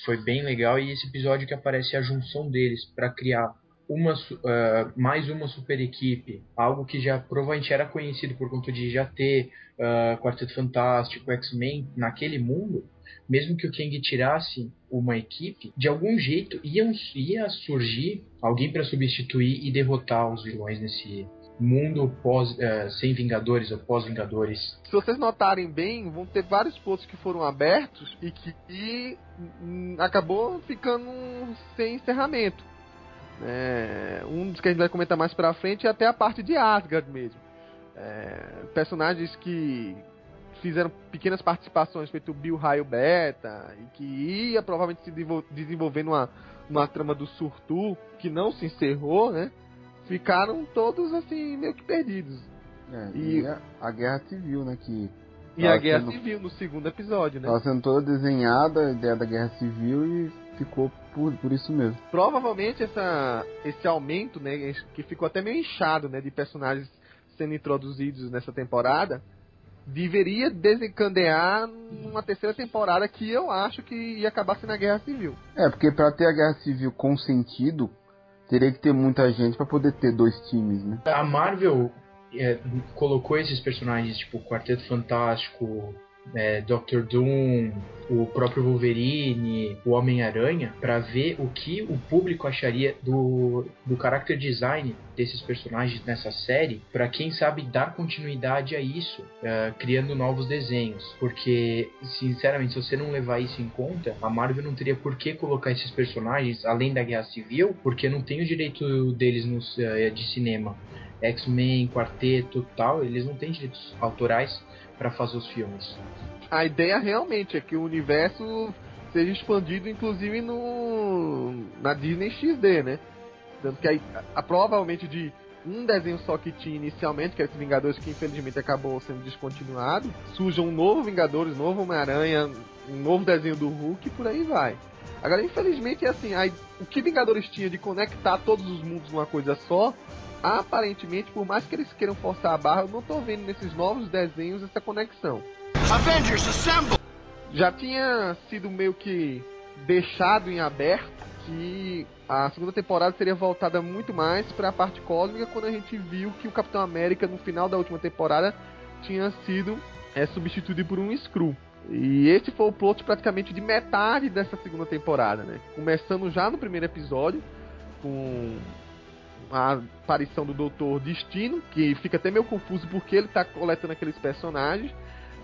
foi bem legal e esse episódio que aparece a junção deles para criar uma ah, mais uma super equipe, algo que já provavelmente era conhecido por conta de já ter ah, Quarteto Fantástico, X-Men naquele mundo, mesmo que o Kang tirasse uma equipe, de algum jeito iam, ia surgir alguém para substituir e derrotar os vilões nesse, mundo pós, é, sem Vingadores ou pós-Vingadores. Se vocês notarem bem, vão ter vários pontos que foram abertos e que e, hum, acabou ficando sem encerramento. É, um dos que a gente vai comentar mais pra frente é até a parte de Asgard mesmo. É, personagens que fizeram pequenas participações, feito Bill Raio Beta, e que ia provavelmente se desenvolver numa, trama do Surtu, que não se encerrou, né? Ficaram todos assim, meio que perdidos. É, e, e a, a, Guerra Civil, né? Que e a Guerra sendo, Civil no segundo episódio, né? Tava sendo toda desenhada a ideia da Guerra Civil e ficou por, por isso mesmo. Provavelmente essa, esse aumento, né? Que ficou até meio inchado, né? De personagens sendo introduzidos nessa temporada deveria desencadear uma terceira temporada que eu acho que ia acabar sendo a Guerra Civil. É, porque para ter a Guerra Civil com sentido, teria que ter muita gente para poder ter dois times, né? A Marvel é, colocou esses personagens tipo Quarteto Fantástico, é, Doctor Doom, o próprio Wolverine, o Homem-Aranha, para ver o que o público acharia do, do character design desses personagens nessa série, para quem sabe dar continuidade a isso, uh, criando novos desenhos. Porque, sinceramente, se você não levar isso em conta, a Marvel não teria por que colocar esses personagens além da Guerra Civil, porque não tem o direito deles uh, de cinema. X-Men, Quarteto tal, eles não têm direitos autorais para fazer os filmes. A ideia realmente é que o universo seja expandido, inclusive no na Disney XD, né? Tanto que aí, a, a, provavelmente de um desenho só que tinha inicialmente, que é esse Vingadores, que infelizmente acabou sendo descontinuado, surja um novo Vingadores, novo Homem-Aranha, um novo desenho do Hulk e por aí vai. Agora, infelizmente, é assim, aí, o que Vingadores tinha de conectar todos os mundos numa coisa só, aparentemente, por mais que eles queiram forçar a barra, eu não tô vendo nesses novos desenhos essa conexão. Avengers Assemble! Já tinha sido meio que deixado em aberto que a segunda temporada seria voltada muito mais para a parte cósmica quando a gente viu que o Capitão América no final da última temporada tinha sido é, substituído por um Skrull. E esse foi o plot praticamente de metade dessa segunda temporada, né? Começando já no primeiro episódio com a aparição do Doutor Destino, que fica até meio confuso porque ele está coletando aqueles personagens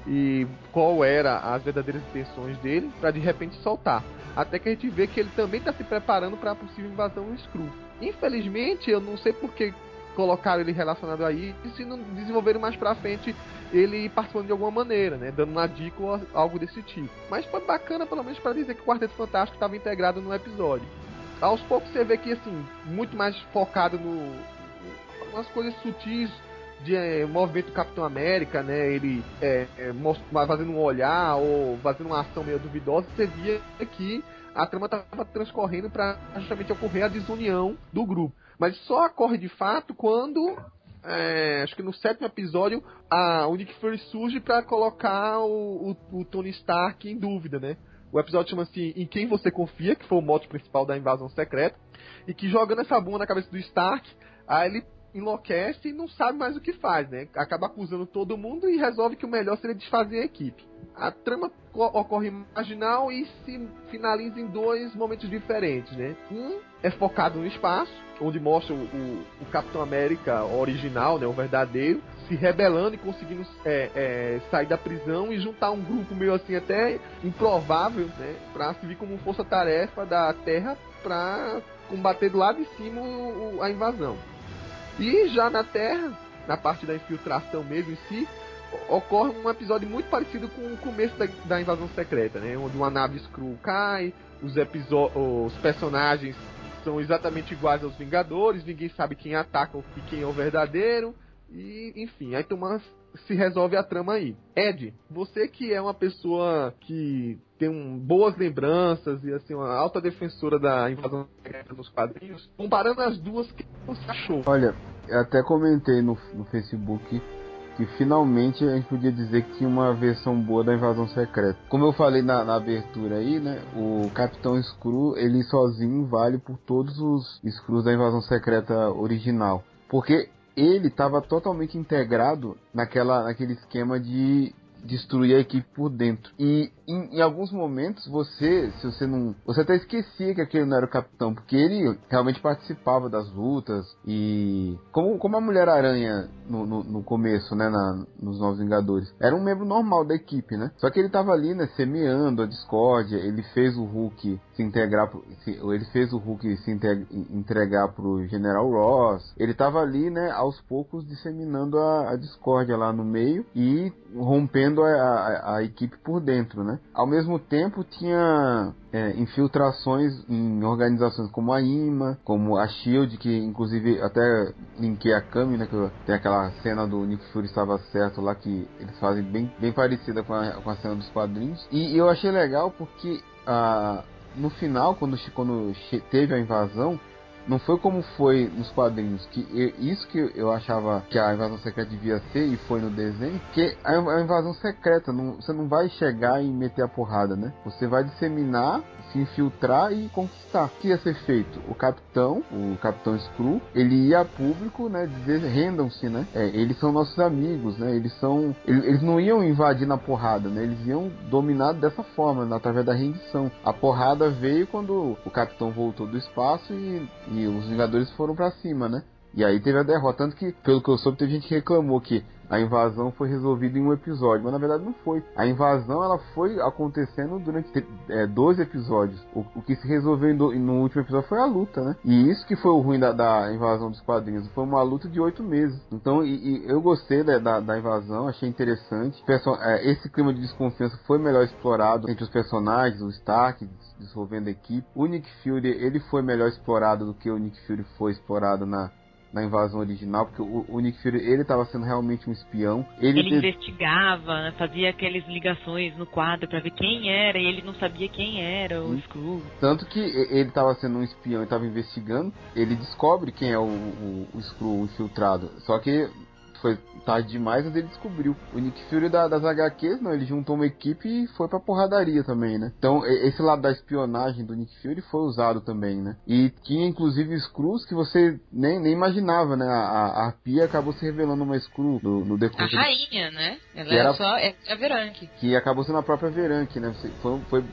e qual era as verdadeiras intenções dele para de repente soltar. Até que a gente vê que ele também está se preparando para a possível invasão Skrull. Infelizmente, eu não sei porque colocaram ele relacionado aí e se não desenvolveram mais pra frente ele participando de alguma maneira, né? Dando uma dica ou algo desse tipo. Mas foi bacana pelo menos para dizer que o Quarteto Fantástico estava integrado no episódio aos poucos você vê que assim, muito mais focado no umas coisas sutis de é, movimento do Capitão América, né? Ele é, é, fazendo um olhar ou fazendo uma ação meio duvidosa, você via que a trama estava transcorrendo para justamente ocorrer a desunião do grupo. Mas só ocorre de fato quando é, acho que no sétimo episódio, a, o Nick Fury surge para colocar o, o, o, Tony Stark em dúvida, né? O episódio chama-se Em Quem Você Confia, que foi o mote principal da invasão secreta. E que jogando essa bomba na cabeça do Stark, aí ele enlouquece e não sabe mais o que faz, né? Acaba acusando todo mundo e resolve que o melhor seria desfazer a equipe. A trama ocorre marginal e se finaliza em dois momentos diferentes, né? Um é focado no espaço, onde mostra o, o, o Capitão América original, né, o verdadeiro, se rebelando e conseguindo é, é, sair da prisão e juntar um grupo meio assim até improvável, né, para servir como força-tarefa da Terra para combater do lado de cima o, a invasão. E já na Terra, na parte da infiltração mesmo em si, ocorre um episódio muito parecido com o começo da, da invasão secreta, né? Onde uma nave Skrull cai, os, os personagens são exatamente iguais aos Vingadores, ninguém sabe quem ataca e quem é o verdadeiro. E, enfim, aí Thomas se resolve a trama aí. Ed, você que é uma pessoa que tem um, boas lembranças e assim uma alta defensora da invasão secreta nos quadrinhos, comparando as duas, o que você achou? Olha, eu até comentei no, no Facebook que finalmente a gente podia dizer que tinha uma versão boa da invasão secreta. Como eu falei na, na abertura aí, né, o Capitão Screw, ele sozinho vale por todos os Screws da invasão secreta original. Porque ele estava totalmente integrado naquela, naquele esquema de destruir a equipe por dentro. E em, em, alguns momentos você, se você não. Você até esquecia que aquele não era o capitão, porque ele realmente participava das lutas e. Como, como a Mulher-Aranha no, no, no, começo, né? Na, nos Novos Vingadores. Era um membro normal da equipe, né? Só que ele tava ali, né? Semeando a discórdia. Ele fez o Hulk se integrar. Se, ele fez o Hulk se entregar pro General Ross. Ele tava ali, né? Aos poucos disseminando a, a discórdia lá no meio e rompendo a, a, a equipe por dentro, né? Ao mesmo tempo tinha é, infiltrações em organizações como a IMA, como a SHIELD, que inclusive até linkei a Kami, né, que tem aquela cena do Nick Fury estava certo lá, que eles fazem bem, bem parecida com a, com a cena dos quadrinhos. E, eu achei legal porque ah, no final, quando, quando teve a invasão, não foi como foi nos quadrinhos, que eu, isso que eu achava que a invasão secreta devia ser e foi no desenho, que a, a invasão secreta, não, você não vai chegar e meter a porrada, né? Você vai disseminar se infiltrar e conquistar. O que ia ser feito? O capitão, o capitão Screw, ele ia a público, né, dizer rendam-se, né? É, eles são nossos amigos, né? Eles são, eles, eles, não iam invadir na porrada, né? Eles iam dominar dessa forma, através da rendição. A porrada veio quando o capitão voltou do espaço e, e os Vingadores foram para cima, né? E aí teve a derrota. Tanto que, pelo que eu soube, teve gente que reclamou que a invasão foi resolvida em um episódio, mas na verdade não foi. A invasão ela foi acontecendo durante é, dois episódios. O, o, que se resolveu do, no último episódio foi a luta, né? E isso que foi o ruim da, da invasão dos quadrinhos. Foi uma luta de oito meses. Então, e, e eu gostei da, da, da, invasão, achei interessante. É, esse clima de desconfiança foi melhor explorado entre os personagens, o Stark dissolvendo a equipe. O Nick Fury ele foi melhor explorado do que o Nick Fury foi explorado na na invasão original, porque o, o Nick Fury ele estava sendo realmente um espião. Ele, ele investigava, né, fazia aquelas ligações no quadro para ver quem era e ele não sabia quem era o Screw. Tanto que ele estava sendo um espião e estava investigando, ele descobre quem é o, o, o o infiltrado. Só que foi tarde demais, mas ele descobriu. O Nick Fury da, das HQs, não, ele juntou uma equipe e foi pra porradaria também, né? Então, esse lado da espionagem do Nick Fury foi usado também, né? E tinha inclusive Screws que você nem, nem imaginava, né? A, a Arpia acabou se revelando uma Screw no, no decorrer. A rainha, né? Ela era, só é a Verank. Que acabou sendo a própria Verank, né? Foi, foi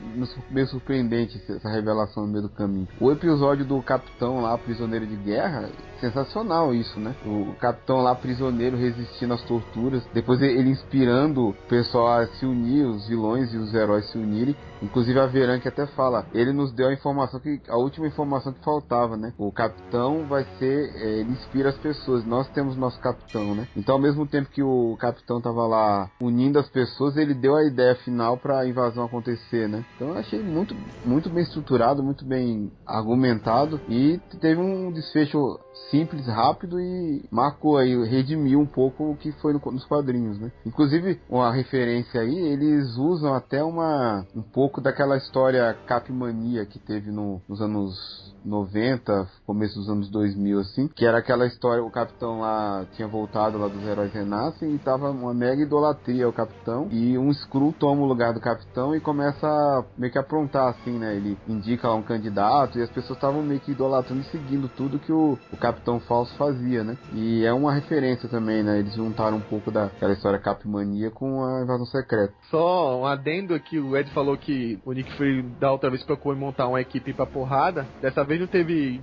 meio surpreendente essa revelação no meio do caminho. O episódio do capitão lá, prisioneiro de guerra, sensacional isso, né? O capitão lá, prisioneiro, resistindo às torturas. Depois ele inspirando o pessoal a se unir, os vilões e os heróis se unirem. Inclusive a Veran que até fala, ele nos deu a informação que a última informação que faltava, né? O capitão vai ser, é, ele inspira as pessoas. Nós temos nosso capitão, né? Então ao mesmo tempo que o capitão tava lá unindo as pessoas, ele deu a ideia final para a invasão acontecer, né? Então eu achei muito muito bem estruturado, muito bem argumentado e teve um desfecho simples, rápido e marcou aí, redimiu um pouco o que foi no, nos quadrinhos, né? Inclusive, uma referência aí, eles usam até uma um pouco daquela história Capmania que teve no, nos anos 90, começo dos anos 2000, assim, que era aquela história, o capitão lá tinha voltado lá dos Heróis Renascem e tava uma mega idolatria ao capitão, e um Skrull toma o lugar do capitão e começa a meio que aprontar, assim, né? Ele indica lá um candidato e as pessoas estavam meio que idolatrando e seguindo tudo que o, o capitão falso fazia, né? E é uma referência também, né? Eles juntaram um pouco daquela história Capmania com a invasão secreta. Só um adendo aqui, o Ed falou que o Nick Fury da outra vez procurou montar uma equipe pra porrada, dessa vez não teve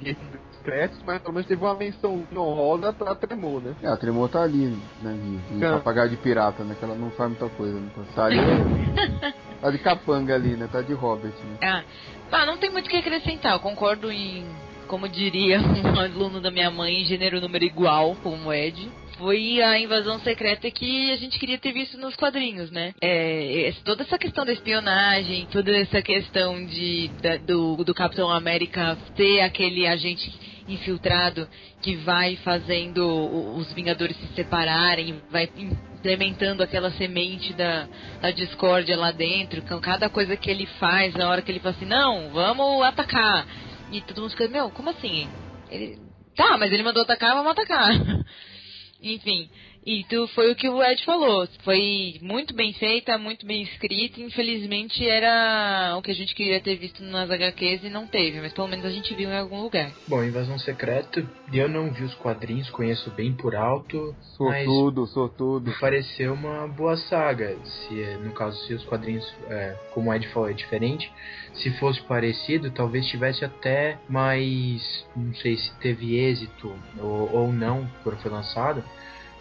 créditos, mas pelo menos teve uma menção honrosa pra Tremor, né? É, a Tremor tá ali, né? De, de papagaio de pirata, né? Que ela não faz muita coisa, né? Tá ali. tá de capanga ali, né? Tá de Hobbit, né? Ah, ah não tem muito o que acrescentar, eu concordo em. Como diria um aluno da minha mãe, gênero número igual, como o Ed foi a invasão secreta que a gente queria ter visto nos quadrinhos, né? É, toda essa questão da espionagem, toda essa questão de, da, do, do Capitão América ter aquele agente infiltrado que vai fazendo os Vingadores se separarem, vai implementando aquela semente da, da discórdia lá dentro, com cada coisa que ele faz, na hora que ele fala assim, não, vamos atacar. E todo mundo fica, meu, como assim? Ele, tá, mas ele mandou atacar, vamos atacar. Enfim, E tu, foi o que o Ed falou. Foi muito bem feita, muito bem escrita. Infelizmente era o que a gente queria ter visto nas HQs e não teve, mas pelo menos a gente viu em algum lugar. Bom, Invasão Secreta, eu não vi os quadrinhos, conheço bem por alto. Sortudo, sortudo. Me pareceu uma boa saga. Se, no caso, se os quadrinhos, é, como o Ed falou, é diferente. Se fosse parecido, talvez tivesse até mais. Não sei se teve êxito ou, ou não quando foi lançado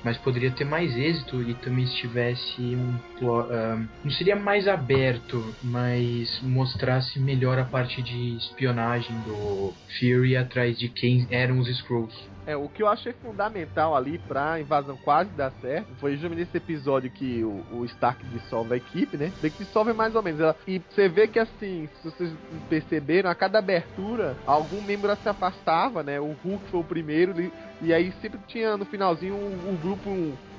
mas poderia ter mais êxito e também estivesse um uh, não seria mais aberto, mas mostrasse melhor a parte de espionagem do Fury atrás de quem eram os Skrulls. É, o que eu achei fundamental ali pra invasão quase dar certo foi justamente nesse episódio que o, o Stark dissolve a equipe, né? Que dissolve mais ou menos. E você vê que assim, se vocês perceberam, a cada abertura, algum membro se afastava, né? O Hulk foi o primeiro, e aí sempre tinha no finalzinho o, o grupo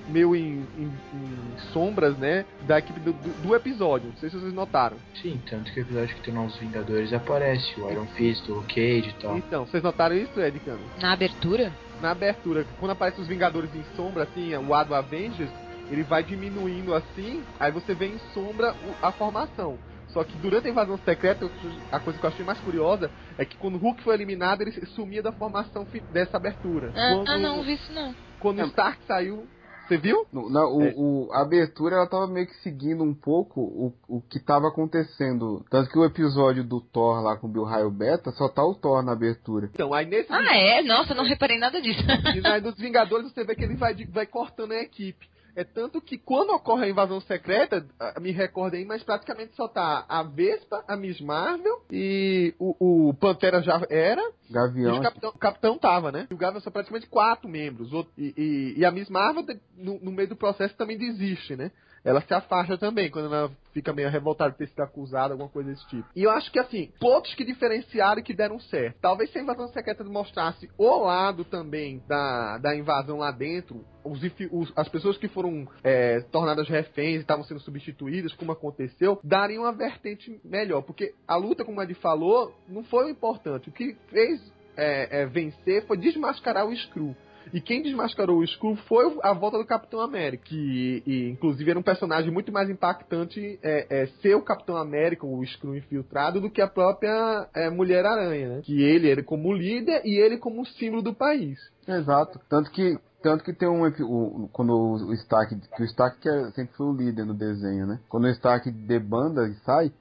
meio em, em, em, sombras, né? Da equipe do, do, episódio. Não sei se vocês notaram. Sim, tanto que o episódio que tem Novos Vingadores aparece, o Iron Fist, o Cage e tal. Então, vocês notaram isso, Ed Cano? Na abertura? Na abertura, quando aparecem os Vingadores em sombra, assim, o Ado Avengers, ele vai diminuindo assim, aí você vê em sombra a formação. Só que durante a invasão secreta, a coisa que eu achei mais curiosa é que quando o Hulk foi eliminado, ele sumia da formação dessa abertura. Ah, quando, ah não, vi isso não. Quando o Stark saiu, você viu? No, não, o, é. o, a abertura ela tava meio que seguindo um pouco o, o que tava acontecendo. Tanto que o episódio do Thor lá com o Bill Raio Beta só tá o Thor na abertura. Então, aí nesse. Ah, é? Nossa, não reparei nada disso. e aí dos Vingadores você vê que ele vai, vai cortando a equipe. É tanto que quando ocorre a invasão secreta, me recordei, mas praticamente só tá a Vespa, a Miss Marvel e o, o Pantera já era. Gavião. E o capitão, o capitão tava, né? E o Gavião são praticamente quatro membros. E, e, e a Miss Marvel, no, no meio do processo, também desiste, né? Ela se afasta também quando ela fica meio revoltada de ter sido acusada, alguma coisa desse tipo. E eu acho que, assim, pontos que diferenciaram e que deram certo. Talvez se a invasão secreta mostrasse o lado também da, da invasão lá dentro, os, os, as pessoas que foram é, tornadas reféns e estavam sendo substituídas, como aconteceu, daria uma vertente melhor. Porque a luta, como a Ed falou, não foi o importante. O que fez é, é, vencer foi desmascarar o Screw. E quem desmascarou o Skrull foi a volta do Capitão América, que e, inclusive era um personagem muito mais impactante é, é, ser o Capitão América, o Skrull infiltrado, do que a própria é, Mulher Aranha, né? Que ele era como líder e ele como símbolo do país. Exato. Tanto que tanto que tem um. O, quando o Stark. Que o Stark que é, sempre foi o líder no desenho, né? Quando o Stark debanda e sai,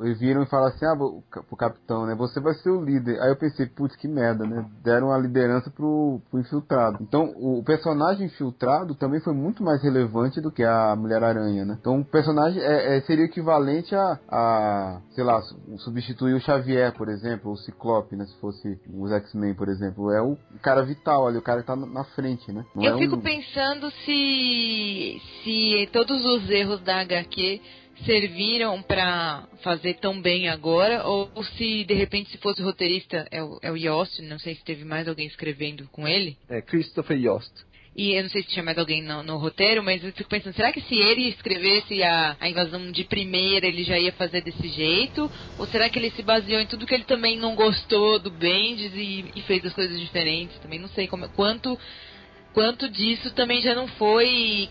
eles viram e falam assim: ah, pro capitão, né? Você vai ser o líder. Aí eu pensei, putz, que merda, né? Deram a liderança pro, pro infiltrado. Então, o, o personagem infiltrado também foi muito mais relevante do que a Mulher-Aranha, né? Então, o personagem é, é, seria equivalente a, a. sei lá, substituir o Xavier, por exemplo, ou o Ciclope, né? Se fosse os X-Men, por exemplo. É o cara vital ali, o cara que tá na frente né? Não eu é fico um... pensando se se todos os erros da HQ serviram para fazer tão bem agora ou, se de repente se fosse roteirista é o, é o Yost, não sei se teve mais alguém escrevendo com ele. É Christopher Yost. E eu não sei se tinha mais alguém no, no, roteiro, mas eu fico pensando, será que se ele escrevesse a, a invasão de primeira, ele já ia fazer desse jeito? Ou será que ele se baseou em tudo que ele também não gostou do Bendis e, e fez as coisas diferentes? Também não sei como, quanto quanto disso também já não foi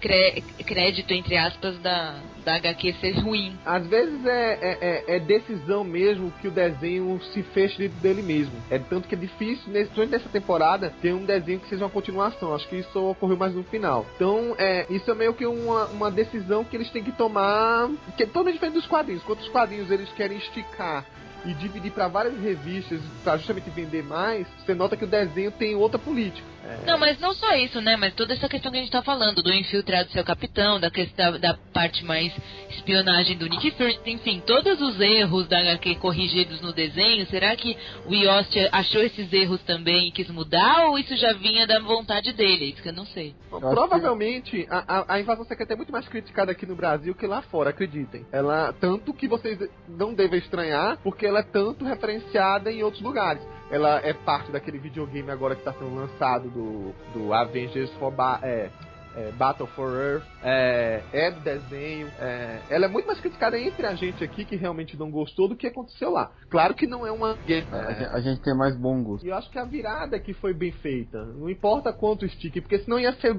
crédito, entre aspas, da, da HQ ser ruim. Às vezes é, é, é, é decisão mesmo que o desenho se feche dentro dele mesmo. É tanto que é difícil, nesse, durante essa temporada, ter um desenho que seja uma continuação. Acho que isso ocorreu mais no final. Então, é, isso é meio que uma, uma decisão que eles têm que tomar, que é totalmente diferente dos quadrinhos. Quantos quadrinhos eles querem esticar e dividir para várias revistas para justamente vender mais, você nota que o desenho tem outra política. É... Não, mas não só isso, né? Mas toda essa questão que a gente tá falando, do infiltrado ser o capitão, da questão da parte mais espionagem do Nick Fury, enfim, todos os erros da HQ corrigidos no desenho, será que o Yost achou esses erros também e quis mudar, ou isso já vinha da vontade dele? Isso que eu não sei. Provavelmente a, a, a invasão secreta é muito mais criticada aqui no Brasil que lá fora, acreditem. Ela, tanto que vocês não devem estranhar, porque ela é tanto referenciada em outros lugares. Ela é parte daquele videogame agora que está sendo lançado do, do Avengers for ba é, é, Battle for Earth, é, é do desenho. É, ela é muito mais criticada entre a gente aqui que realmente não gostou do que aconteceu lá. Claro que não é uma. Gente, a gente tem mais bom gosto. E eu acho que a virada que foi bem feita. Não importa quanto estique, porque senão ia ser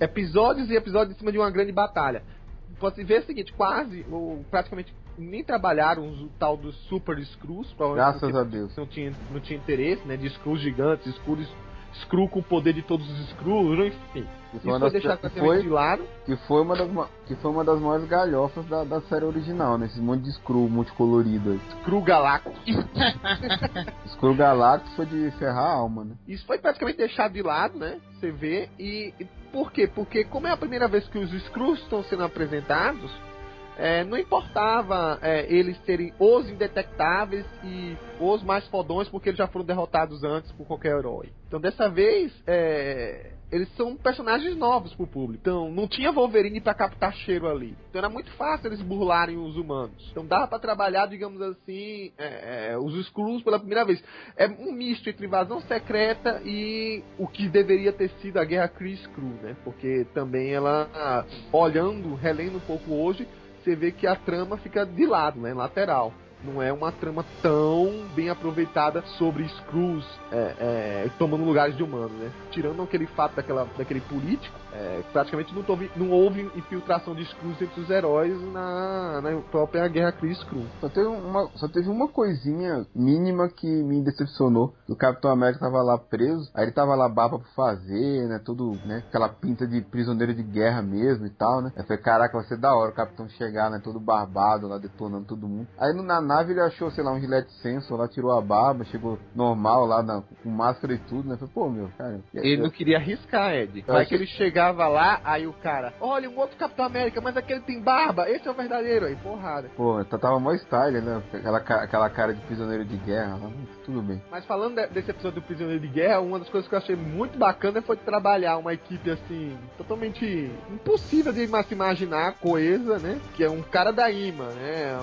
episódios e episódios em cima de uma grande batalha. Pode ver o seguinte, quase, ou praticamente nem trabalharam o tal dos Super Screws. Graças a Deus. Não tinha, não tinha interesse, né? De Screws gigantes, Screws, Screw com o poder de todos os Screws, enfim. Que Isso foi, das, deixar que, foi, de lado. que, foi uma das, que foi uma das maiores galhofas da, da série original, né? Esse monte de Screw multicolorido aí. Screw Galactus. Screw Galactus foi de ferrar a alma, né? Isso foi praticamente deixado de lado, né? Você vê. E, e por quê? Porque como é a primeira vez que os Screws estão sendo apresentados, é, não importava é, eles serem os indetectáveis e os mais fodões, porque eles já foram derrotados antes por qualquer herói. Então dessa vez, é, eles são personagens novos pro público. Então não tinha Wolverine pra captar cheiro ali. Então era muito fácil eles burlarem os humanos. Então dava pra trabalhar, digamos assim, é, é, os Skrulls pela primeira vez. É um misto entre invasão secreta e o que deveria ter sido a guerra Kree-Skrull, né? Porque também ela, olhando, relendo um pouco hoje, você vê que a trama fica de lado, né? Lateral. Não é uma trama tão bem aproveitada sobre Skrulls é, é, tomando lugares de humanos, né? Tirando aquele fato daquela, daquele político, é, praticamente não, houve, não houve infiltração de Skrulls entre os heróis na, na própria Guerra Kree-Skrull. Só teve, uma, só teve uma coisinha mínima que me decepcionou. O Capitão América tava lá preso, aí ele tava lá barba pra fazer, né? Tudo, né? Aquela pinta de prisioneiro de guerra mesmo e tal, né? Aí foi, caraca, vai ser da hora o Capitão chegar, né? Todo barbado lá, detonando todo mundo. Aí na nave ele achou, sei lá, um gilete sensor lá, tirou a barba, chegou normal lá, na, com máscara e tudo, né? Falei, pô, meu, cara. Ele não queria arriscar, Ed. Eu Vai que ele chegava lá, aí o cara, olha, um outro Capitão América, mas aquele tem barba, esse é o verdadeiro. Aí, porrada. Pô, tá- tava mó style, né? Aquela, aquela cara de prisioneiro de guerra tudo bem. Mas falando de- desse episódio do Prisioneiro de Guerra, uma das coisas que eu achei muito bacana foi trabalhar uma equipe assim, totalmente impossível de se imaginar, coesa, né? Que é um cara da IMA, né?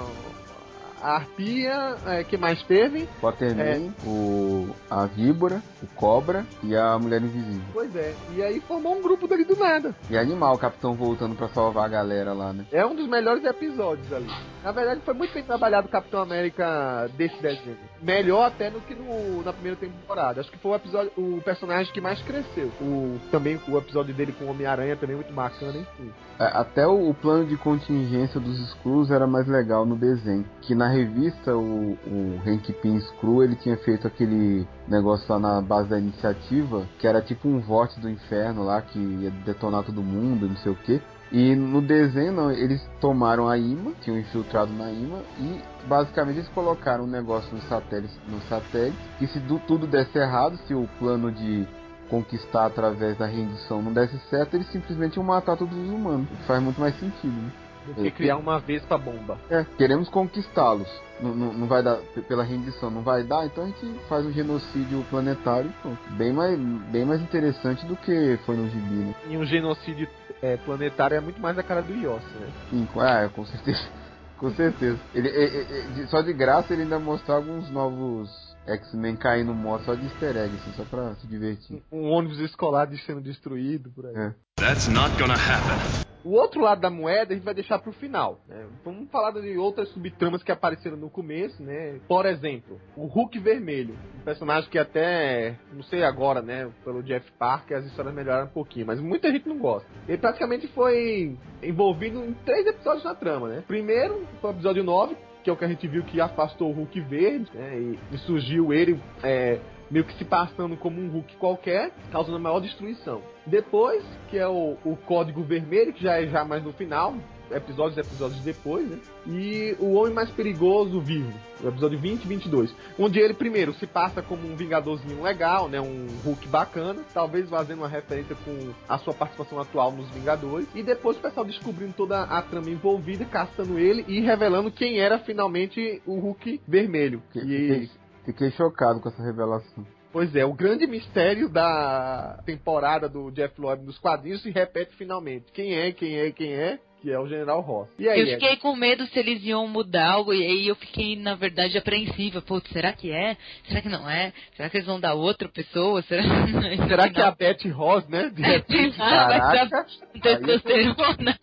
A Arpia, é, que mais teve? Waterman, o, a Víbora, o Cobra e a Mulher Invisível. Pois é, e aí formou um grupo dali do nada. E animal o Capitão voltando pra salvar a galera lá, né? É um dos melhores episódios ali. Na verdade, foi muito bem trabalhado o Capitão América desse desenho. Melhor até do que no, na primeira temporada. Acho que foi o episódio, o personagem que mais cresceu. O, também o episódio dele com o Homem-Aranha também muito bacana, enfim. É, Até o, o plano de contingência dos Skrulls era mais legal no desenho. Que na revista, o, o Hank Pym Skrull, ele tinha feito aquele negócio lá na base da iniciativa, que era tipo um vórtice do inferno lá, que ia detonar todo mundo, não sei o que. E no desenho, não, eles tomaram a IMA, tinham infiltrado na IMA, e basicamente eles colocaram um negócio no satélite, no satélite que se du- tudo desse errado, se o plano de conquistar através da rendição não desse certo, eles simplesmente iam matar todos os humanos. O que faz muito mais sentido, né? Do que criar uma vez pra bomba. É, queremos conquistá-los. Não, não, não vai dar, pela rendição não vai dar, então a gente faz um genocídio planetário pronto. Bem mais, bem mais interessante do que foi no gibi, né? E um genocídio é, planetário é muito mais a cara do Yossi, né? Sim, com- ah, com certeza. Com certeza. Ele, é- é- é- só de graça ele ainda mostrar alguns novos X-Men caindo moto só de easter egg, assim, só pra se divertir. Um ônibus escolar sendo destruído por aí. É. That's not gonna happen. O outro lado da moeda a gente vai deixar pro final. Né? Vamos falar de outras subtramas que apareceram no começo, né? Por exemplo, o Hulk Vermelho. Um personagem que até, não sei agora, né? Pelo Jeff Parker, as histórias melhoraram um pouquinho, mas muita gente não gosta. Ele praticamente foi envolvido em três episódios na trama, né? Primeiro, foi o episódio 9, que é o que a gente viu que afastou o Hulk Verde, né? E, e surgiu ele é, meio que se passando como um Hulk qualquer, causando a maior destruição. Depois, que é o, o Código Vermelho, que já é já mais no final, episódios e episódios depois, né? E o Homem Mais Perigoso Vivo, o episódio 20 e 22. Onde ele, primeiro, se passa como um vingadorzinho legal, né? Um Hulk bacana, talvez fazendo uma referência com a sua participação atual nos Vingadores. E depois o pessoal descobrindo toda a trama envolvida, caçando ele e revelando quem era finalmente o Hulk Vermelho. Que- E Fiquei, fiquei chocado com essa revelação. Pois é, o grande mistério da temporada do Jeff Loeb nos quadrinhos se repete finalmente. Quem é, quem é, quem é? Que é o General Ross. E aí, Eu fiquei com medo se eles iam mudar algo, e aí eu fiquei, na verdade, apreensiva. Putz, será que é? Será que não é? Será que eles vão dar outra pessoa? Será, Ed, será que é a Betty Ross, né? De repente, Caraca, testosterona.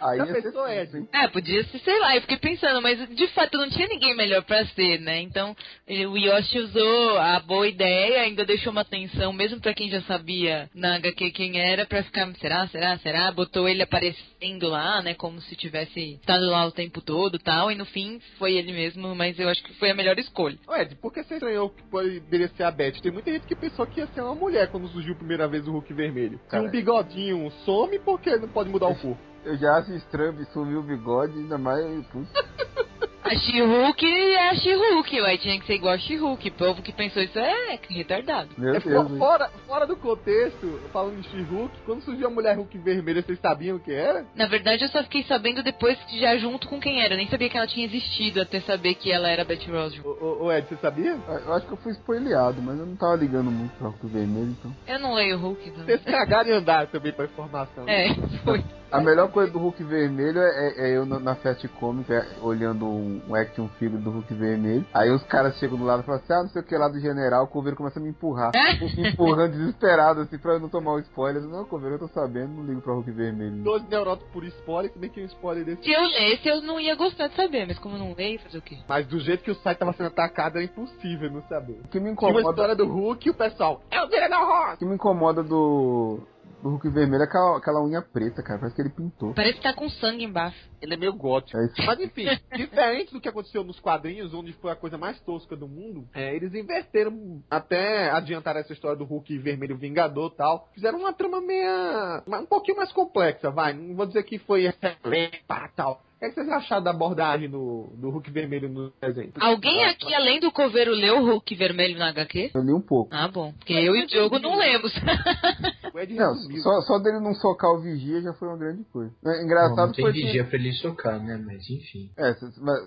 Aí ia ser pensou, tenso, Ed? hein? É, podia ser, sei lá, eu fiquei pensando, mas de fato não tinha ninguém melhor pra ser, né? Então o Yoshi usou a boa ideia, ainda deixou uma atenção, mesmo pra quem já sabia na HQ quem era, pra ficar, será, será, será? Botou ele aparecendo lá, né? Como se tivesse estado lá o tempo todo e tal, e no fim foi ele mesmo, mas eu acho que foi a melhor escolha. Ed, por que você estranhou que poderia ser a Betty? Tem muita gente que pensou que ia ser uma mulher quando surgiu a primeira vez o Hulk vermelho. Se Cara. um bigodinho some, por que não pode mudar o corpo? Eu já acho estranho sumir o bigode, ainda mais. A She-Hulk é a She-Hulk, ué, tinha que ser igual a She-Hulk. O povo que pensou isso é retardado. meu É, Deus. fo- hein? fora, fora do contexto, falando de She-Hulk, quando surgiu a mulher Hulk vermelha, vocês sabiam o que era? Na verdade, eu só fiquei sabendo depois que já junto com quem era. Eu nem sabia que ela tinha existido até saber que ela era Betty Ross. Ô, ô, ô, Ed, você sabia? Eu acho que eu fui spoileado, mas eu não tava ligando muito pra Hulk vermelho, então. Eu não leio Hulk. Então. Vocês cagaram e andaram também pra informação. É, foi. A melhor coisa do Hulk vermelho é, é eu na, Comics é, olhando um, um action figure do Hulk vermelho. Aí os caras chegam do lado e falam assim: ah, não sei o que lá do general. O Coveiro começa a me empurrar. me empurrando desesperado, assim, pra eu não tomar o spoiler. Eu, Não, Coveiro, eu tô sabendo, não ligo pra Hulk vermelho. 12 neuróticos por spoiler, que nem que um spoiler desse. Se eu lesse, eu não ia gostar de saber, mas como eu não leio, fazer o quê? Mas do jeito que o site tava sendo atacado, era impossível não saber. O que me Tinha uma incomoda, história do Hulk e o pessoal, é o General Ross! o que me incomoda do, do Hulk vermelho é aquela, aquela unha preta, cara. Parece que ele pintou. Parece que tá com sangue embaixo. Ele é meio gótico. É isso. Mas enfim, diferente do que aconteceu nos quadrinhos, onde foi a coisa mais tosca do mundo, é, eles inverteram, até adiantar essa história do Hulk vermelho vingador e tal, fizeram uma trama meia. um pouquinho mais complexa, vai. Não vou dizer que foi excelente pá, tal. O que, é que vocês acharam da abordagem do, do Hulk vermelho no desenho? Alguém aqui, além do coveiro, leu o Hulk vermelho na HQ? Eu li um pouco. Ah, bom. Porque eu e o Diogo não lemos. Não, só, só dele não socar o vigia já foi uma grande coisa. É engraçado não tem foi que- vigia pra ele socar, né? Mas enfim. É,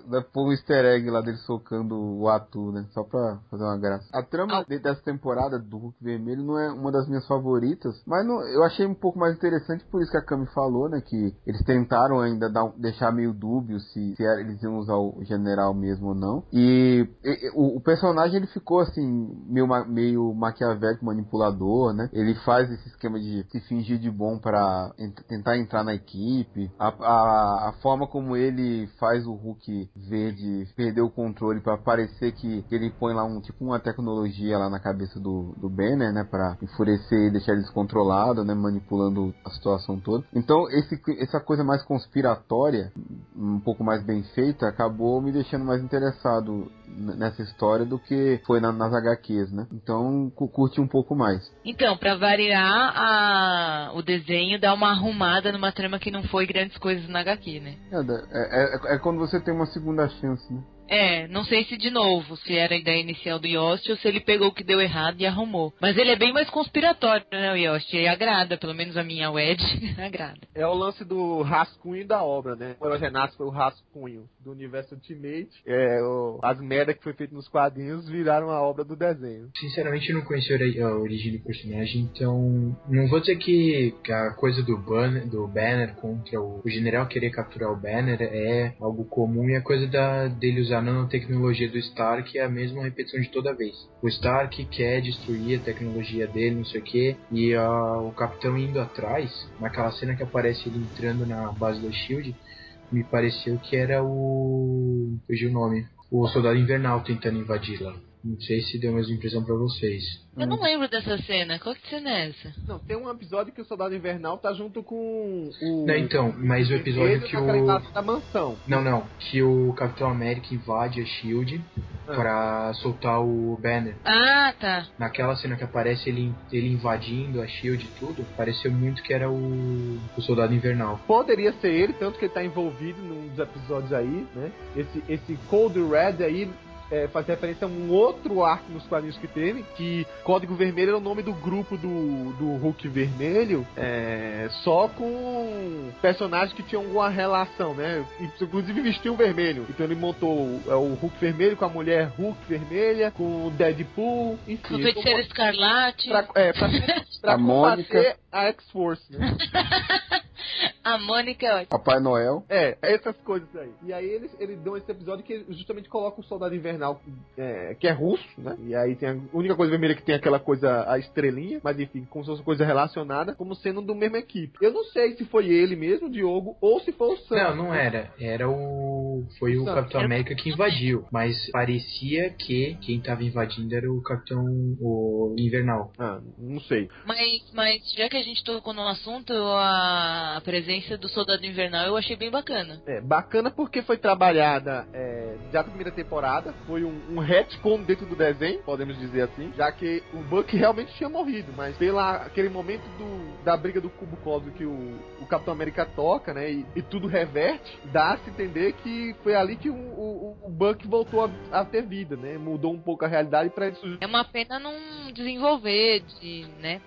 vai pôr um easter egg lá dele socando o Atu, né? Só pra fazer uma graça. A trama de- dessa temporada do Hulk Vermelho não é uma das minhas favoritas, mas não- eu achei um pouco mais interessante por isso que a Cami falou, né? Que eles tentaram ainda dar, deixar meio dúbio se, se eles iam usar o general mesmo ou não. E, e- o, o personagem ele ficou assim, meio, meio maquiavélico, manipulador, né? Ele faz esse esquema de se fingir de bom para tentar entrar na equipe. A, a, a forma como ele faz o Hulk verde perder o controle para parecer que ele põe lá um tipo uma tecnologia lá na cabeça do, do Banner, né, para enfurecer e deixar ele descontrolado, né, manipulando a situação toda. Então, esse, essa coisa mais conspiratória, um pouco mais bem feita, acabou me deixando mais interessado nessa história do que foi na- nas HQs, né? Então, cu- curti um pouco mais. Então, pra variar, a... o desenho dá uma arrumada numa trama que não foi grandes coisas na HQ, né? É, é, é- é quando você tem uma segunda chance, né? É, não sei se de novo, se era a ideia inicial do Yost ou se ele pegou o que deu errado e arrumou. Mas ele é bem mais conspiratório, né, o Yost? E agrada, pelo menos a minha Wed agrada. É o lance do rascunho da obra, né? O Renato foi o rascunho do universo Ultimate. É, o- as merdas que foi feito nos quadrinhos viraram a obra do desenho. Sinceramente, eu não conheci a ori- a origem do personagem, então não vou dizer que, que a coisa do banner, do banner contra o, o general querer capturar o banner é algo comum e a coisa da, dele usar a nanotecnologia do Stark é a mesma repetição de toda vez. O Stark quer destruir a tecnologia dele, não sei o que, e o capitão indo atrás, naquela cena que aparece ele entrando na base da Shield, me pareceu que era o. Fugiu o nome. O soldado invernal tentando invadir lá. Não sei se deu a mesma impressão pra vocês. Eu não lembro dessa cena. Qual que cena é essa? Não, tem um episódio que o Soldado Invernal tá junto com o. Não, então, mas o episódio que naquela o. da mansão. Não, não. Que o Capitão América invade a Shield Ah. pra soltar o Banner. Ah, tá. Naquela cena que aparece ele, ele invadindo a Shield e tudo, pareceu muito que era o, o Soldado Invernal. Poderia ser ele, tanto que ele tá envolvido num dos episódios aí, né? Esse, esse Cold Red aí é, faz referência a um outro arco nos quadrinhos que teve, que Código Vermelho era o nome do grupo do, do Hulk Vermelho, é, só com personagens que tinham alguma relação, né? Inclusive vestiam vermelho. Então ele montou é, o Hulk Vermelho com a mulher Hulk Vermelha, com o Deadpool, enfim. O ele feiticeiro escarlate. pra, é, pra, pra A combater Mônica. a X-Force, né? A Mônica é ótima. Papai Noel. É, essas coisas aí. E aí eles, eles dão esse episódio que justamente coloca o soldado invernal, é, que é russo, né? E aí tem a única coisa vermelha que tem aquela coisa, a estrelinha, mas enfim, como se fosse coisa relacionada, como sendo do mesmo equipe. Eu não sei se foi ele mesmo, o Diogo, ou se foi o Sam. Não, não era. Era o. Foi o Sam. Capitão América que invadiu. Mas parecia que quem tava invadindo era o Capitão o Invernal. Ah, não sei. Mas, mas já que a gente tocou no assunto, a presença do Soldado Invernal eu achei bem bacana. É, bacana porque foi trabalhada é, já na primeira temporada, foi um, um retcon dentro do desenho, podemos dizer assim, já que o Buck realmente tinha morrido, mas pela aquele momento do, da briga do cubo cósmico que o, o Capitão América toca, né, e, e tudo reverte, dá-se entender que foi ali que o, o, o Buck voltou a, a ter vida, né, mudou um pouco a realidade para isso É uma pena não desenvolver, de, né?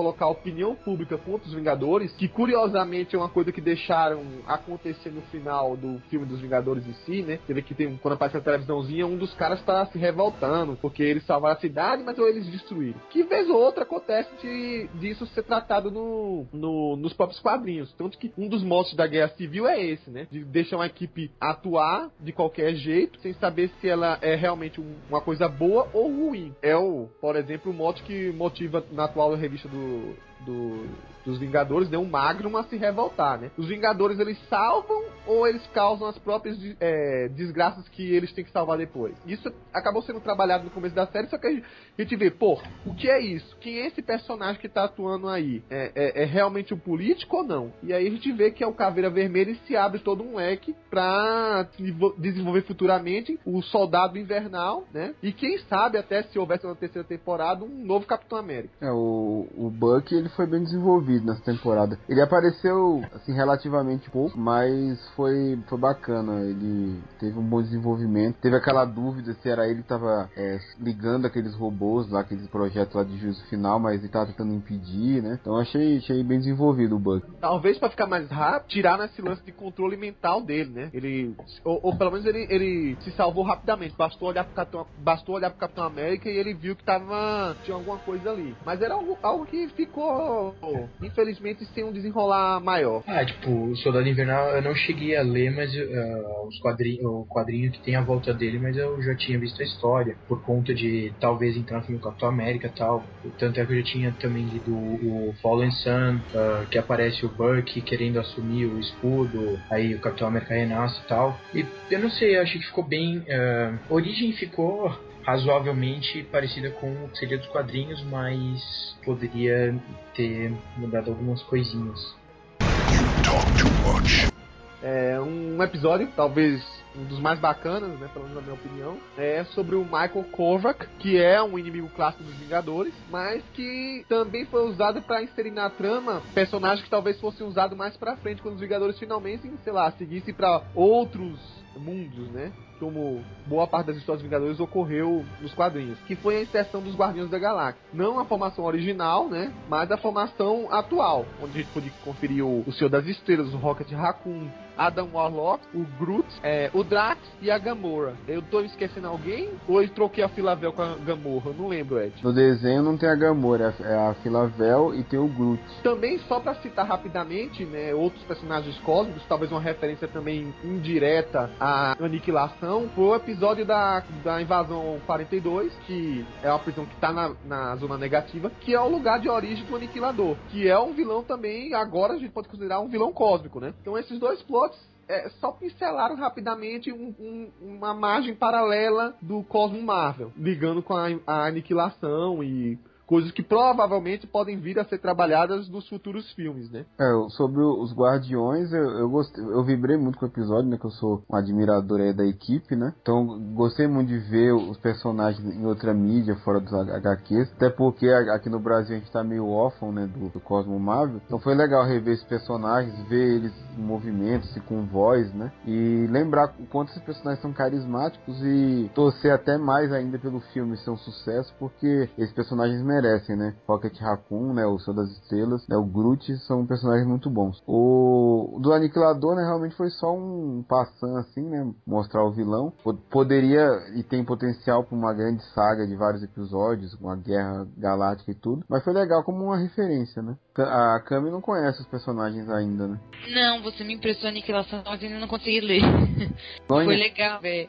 Colocar a opinião pública contra os Vingadores, que curiosamente é uma coisa que deixaram acontecer no final do filme dos Vingadores em si, né? Você vê que tem, quando aparece a televisãozinha, um dos caras tá se revoltando, porque eles salvaram a cidade, mas ou eles destruíram. Que vez ou outra acontece de disso ser tratado no, no, nos próprios quadrinhos. Tanto que um dos motos da Guerra Civil é esse, né? De deixar uma equipe atuar de qualquer jeito, sem saber se ela é realmente um- uma coisa boa ou ruim. É o, por exemplo, o moto que motiva na atual revista do, do- dos Vingadores, né, o Magnum a se revoltar, né? Os Vingadores eles salvam ou eles causam as próprias é, desgraças que eles têm que salvar depois? Isso acabou sendo trabalhado no começo da série, só que a gente, vê, pô, o que é isso? Quem é esse personagem que tá atuando aí? É, é- é realmente um político ou não? E aí a gente vê que é o Caveira Vermelha e se abre todo um leque pra desenvol- desenvolver futuramente o Soldado Invernal, né? E quem sabe até se houvesse uma terceira temporada, um novo Capitão América. É, o, o Buck ele foi bem desenvolvido nessa temporada. Ele apareceu assim relativamente pouco, mas foi, foi bacana. Ele teve um bom desenvolvimento. Teve aquela dúvida se era ele que tava é, ligando aqueles robôs lá, aqueles projetos lá de juízo final, mas ele tava tentando impedir, né? Então achei, achei bem desenvolvido o Buck. Talvez pra ficar mais rápido, tirar esse lance de controle mental dele, né? Ele. Ou, ou pelo menos ele, ele se salvou rapidamente. Bastou olhar pro Capitão. Bastou olhar pro Capitão América e ele viu que tava. Tinha alguma coisa ali. Mas era algo, algo que ficou. Infelizmente, sem um desenrolar maior. Ah, tipo, o Soldado Invernal eu não cheguei a ler, mas uh, os quadrinhos, o quadrinho que tem a volta dele, mas eu já tinha visto a história, por conta de talvez entrar no filme Capitão América e tal. Tanto é que eu já tinha também lido o Fallen Sun, uh, que aparece o Buck querendo assumir o escudo, aí o Capitão América renasce e tal. E eu não sei, eu achei que ficou bem. Uh, Origem ficou razoavelmente parecida com o que seria dos quadrinhos, mas poderia ter mudado algumas coisinhas. É um episódio, talvez um dos mais bacanas, né, pelo menos na minha opinião, é sobre o Michael Kovac, que é um inimigo clássico dos Vingadores, mas que também foi usado para inserir na trama personagem que talvez fosse usado mais pra frente quando os Vingadores finalmente, sei lá, seguissem para outros mundos, né? Como boa parte das histórias Vingadores ocorreu nos quadrinhos, que foi a inserção dos Guardiões da Galáxia. Não a formação original, né? Mas a formação atual, onde a gente pôde conferir o, o Senhor das Estrelas, o Rocket Raccoon, Adam Warlock, o Groot, é, o Drax e a Gamora. Eu tô esquecendo alguém? Ou eu troquei a Filavel com a Gamora? Eu não lembro, Ed. No desenho não tem a Gamora, é a Filavel e tem o Groot. Também, só pra citar rapidamente, né, outros personagens cósmicos, talvez uma referência também indireta à aniquilação, foi o episódio da, da invasão 42, que é uma prisão que tá na, na zona negativa, que é o lugar de origem do aniquilador, que é um vilão também, agora a gente pode considerar um vilão cósmico, né? Então esses dois plots é, só pincelaram rapidamente um- um- uma margem paralela do Cosmo Marvel, ligando com a, a aniquilação e coisas que provavelmente podem vir a ser trabalhadas nos futuros filmes, né? É, sobre os Guardiões, eu, eu gostei, eu vibrei muito com o episódio, né? Que eu sou um admirador aí da equipe, né? Então gostei muito de ver os personagens em outra mídia, fora dos HQs. Até porque aqui no Brasil a gente tá meio órfão, né? Do, do Cosmo Marvel. Então foi legal rever esses personagens, ver eles em movimento, se com voz, né? E lembrar o quanto esses personagens são carismáticos e torcer até mais ainda pelo filme ser um sucesso, porque esses personagens merecem merecem, né? Pocket Raccoon, né? O Senhor das Estrelas, né? O Groot são personagens muito bons. O do Aniquilador, né? Realmente foi só um passando assim, né? Mostrar o vilão. Poderia e tem potencial para uma grande saga de vários episódios, uma guerra galáctica e tudo. Mas foi legal como uma referência, né? A Kami não conhece os personagens ainda, né? Não, você me impressionou a aniquilação, mas ainda não consegui ler. Foi legal ver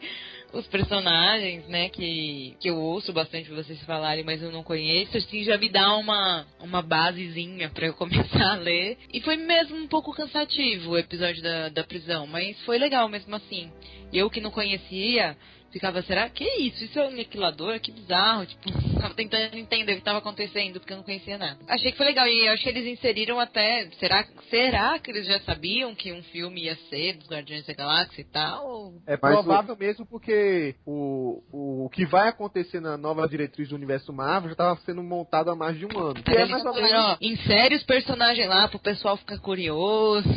os personagens, né, que, que eu ouço bastante vocês falarem, mas eu não conheço, assim, já me dá uma, uma basezinha para eu começar a ler. E foi mesmo um pouco cansativo o episódio da, da prisão, mas foi legal mesmo assim. Eu que não conhecia, ficava, será que é isso? Isso é um aniquilador? Que bizarro. Tipo, tava tentando entender o que estava acontecendo, porque eu não conhecia nada. Achei que foi legal. E acho que eles inseriram até. Será, será que eles já sabiam que um filme ia ser dos Guardiões da Galáxia e tal? É provável mesmo porque o, o, o, que vai acontecer na nova diretriz do universo Marvel já estava sendo montado há mais de um ano. Que é mais ou menos... ó, insere os personagens lá pro pessoal ficar curioso.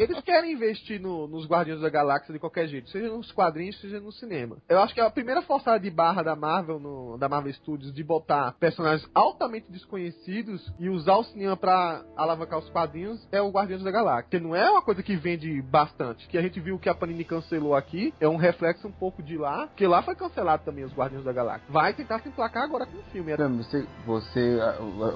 Eles querem investir no, nos Guardiões da Galáxia de qualquer jeito, seja nos quadrinhos, seja no cinema Eu acho que a primeira forçada de barra da Marvel, no, da Marvel Studios, de botar personagens altamente desconhecidos e usar o cinema para alavancar os quadrinhos é o Guardiões da Galáxia. Que não é uma coisa que vende bastante. Que a gente viu que a Panini cancelou aqui, é um reflexo um pouco de lá, que lá foi cancelado também os Guardiões da Galáxia. Vai tentar se emplacar agora com o filme. Você, você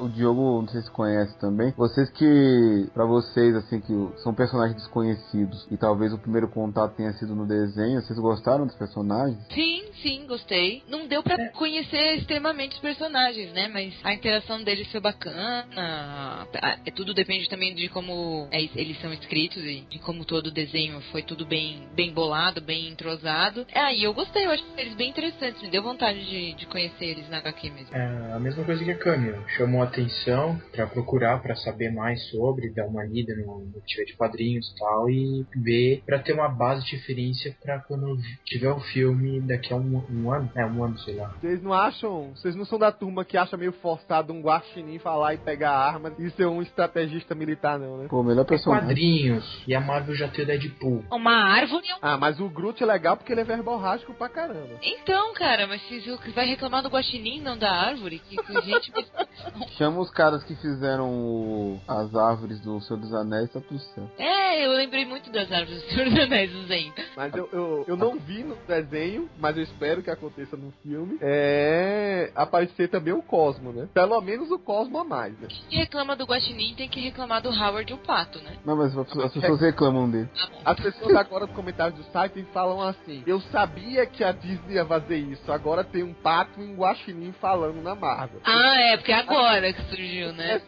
o Diogo, não sei se conhece também, vocês que, para vocês, assim, que são personagens desconhecidos e talvez o primeiro contato tenha sido no desenho, vocês gostaram dos personagens? Personagens? Sim, sim, gostei. Não deu para é. conhecer extremamente os personagens, né? Mas a interação deles foi bacana. É, tudo depende também de como é, eles são escritos e de como todo o desenho foi tudo bem, bem bolado, bem entrosado. É, e eu gostei, eu achei eles bem interessantes. Me deu vontade de, de conhecer eles na HQ mesmo. É a mesma coisa que a Câmera. Chamou a atenção para procurar, para saber mais sobre, dar uma lida no, no tiver de quadrinhos e tal, e ver, para ter uma base de referência para quando tiver o filme filme daqui a um, um, ano. É, um ano, sei lá. Vocês não acham. Vocês não são da turma que acha meio forçado um guaxinim falar e pegar armas e ser um estrategista militar, não, né? Pô, melhor pessoa. quadrinhos. E a Marvel já tem o Deadpool. Uma árvore. Ah, mas o Groot é legal porque ele é verborrágico pra caramba. Então, cara, mas se vai reclamar do guaxinim, não da árvore? Que, que gente. Chama os caras que fizeram o... as árvores do Senhor dos Anéis, tá tudo certo. É, eu lembrei muito das árvores do Senhor dos Anéis, Zen. Mas eu, eu, eu não vi no desenho desenho, mas eu espero que aconteça no filme, é aparecer também o Cosmo, né? Pelo menos o Cosmo a mais, né? Quem reclama do Guaxinim tem que reclamar do Howard e o Pato, né? Não, mas as pessoas reclamam dele. Tá as pessoas agora nos comentários do site falam assim, eu sabia que a Disney ia fazer isso, agora tem um Pato e um Guaxinim falando na Marvel. Ah, é, porque é agora que surgiu, né?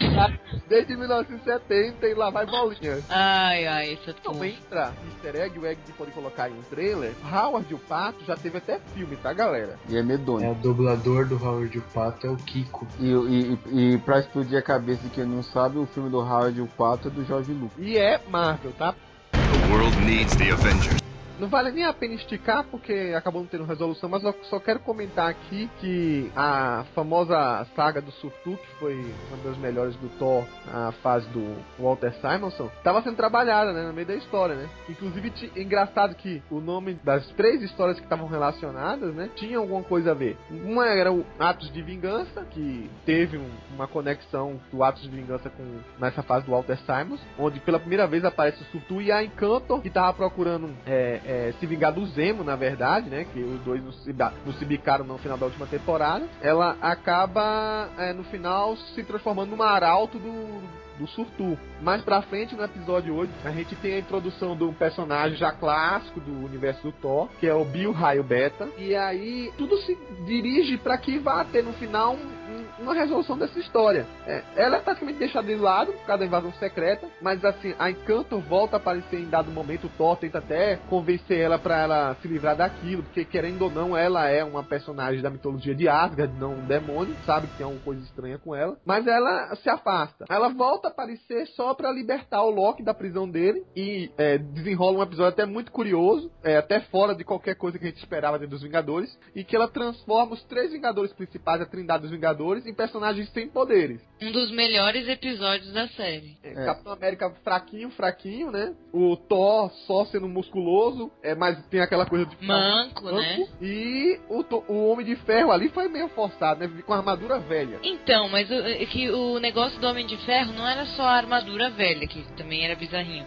Desde 1970 e lá vai bolinha. Ai, ai, isso é tudo. Então entra easter egg, o egg que pode colocar em um trailer, Howard e o Pato já teve até filme, tá, galera? E é medonho. É, o dublador do Howard o Pato é o Kiko. E, e, e pra explodir a cabeça de quem não sabe, o filme do Howard o Pato é do Jorge Lucas. E é Marvel, tá? The world needs the Avengers. Não vale nem a pena esticar porque acabou não tendo resolução, mas eu só quero comentar aqui que a famosa saga do Surtu, que foi uma das melhores do Thor, a fase do Walter Simonson, estava sendo trabalhada né, no meio da história, né? Inclusive, é engraçado que o nome das três histórias que estavam relacionadas, né, tinha alguma coisa a ver. Uma era o Atos de Vingança, que teve um, uma conexão do Atos de Vingança com nessa fase do Walter Simons, onde pela primeira vez aparece o Surtu e a Encantor, que estava procurando é, é, se vingar do Zemo, na verdade, né? Que os dois não se bicaram no final da última temporada. Ela acaba, é, no final, se transformando numa arauto do, do Surtu. Mais pra frente, no episódio 8, a gente tem a introdução de um personagem já clássico do universo do Thor, que é o Bill Raio Beta. E aí, tudo se dirige para que vá ter no final um uma resolução dessa história. É, ela é praticamente deixada de lado por causa da invasão secreta, mas assim, a Encanto volta a aparecer em dado momento. O Thor tenta até convencer ela para ela se livrar daquilo, porque querendo ou não, ela é uma personagem da mitologia de Asgard, não um demônio, sabe que tem alguma coisa estranha com ela, mas ela se afasta. Ela volta a aparecer só para libertar o Loki da prisão dele e é, desenrola um episódio até muito curioso, é, até fora de qualquer coisa que a gente esperava dentro dos Vingadores, e que ela transforma os três Vingadores principais, a Trindade dos Vingadores, em personagens sem poderes. Um dos melhores episódios da série. É, É. Capitão América fraquinho, fraquinho, né? O Thor só sendo musculoso, é, mas tem aquela coisa de Manco, né? E o, o Homem de Ferro ali foi meio forçado, né? Com a armadura velha. Então, mas o, é que o negócio do Homem de Ferro não era só a armadura velha, que também era bizarrinho.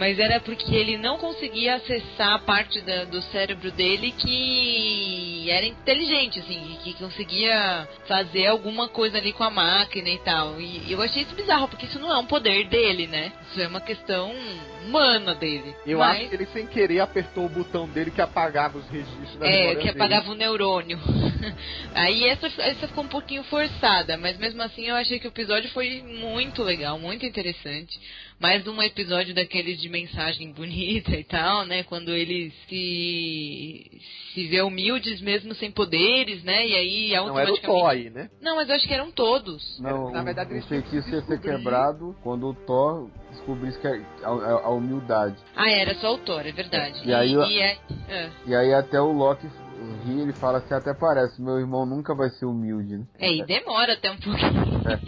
Mas era porque ele não conseguia acessar a parte da- do cérebro dele que era inteligente, assim, que conseguia fazer alguma coisa ali com a máquina e tal. E eu achei isso bizarro, porque isso não é um poder dele, né? Isso é uma questão humana dele. Eu Mas- acho que ele sem querer apertou o botão dele que apagava os registros da É, que dele. apagava o neurônio. Aí essa, essa ficou um pouquinho forçada, mas mesmo assim eu achei que o episódio foi muito legal, muito interessante. Mais um episódio daqueles de mensagem bonita e tal, né? Quando eles se, se vê humildes mesmo sem poderes, né? E aí Não era o automaticamente. Thor aí, né? Não, mas eu acho que eram todos. Não, Na o- verdade, o feitiço ia ser quebrado quando o Thor descobrisse que a, a- a humildade. Ah, era só o Thor, é verdade. E aí e é- é. E aí até o Loki ri, ele fala assim, até parece, meu irmão nunca vai ser humilde, né? É, e demora até um pouquinho. Na,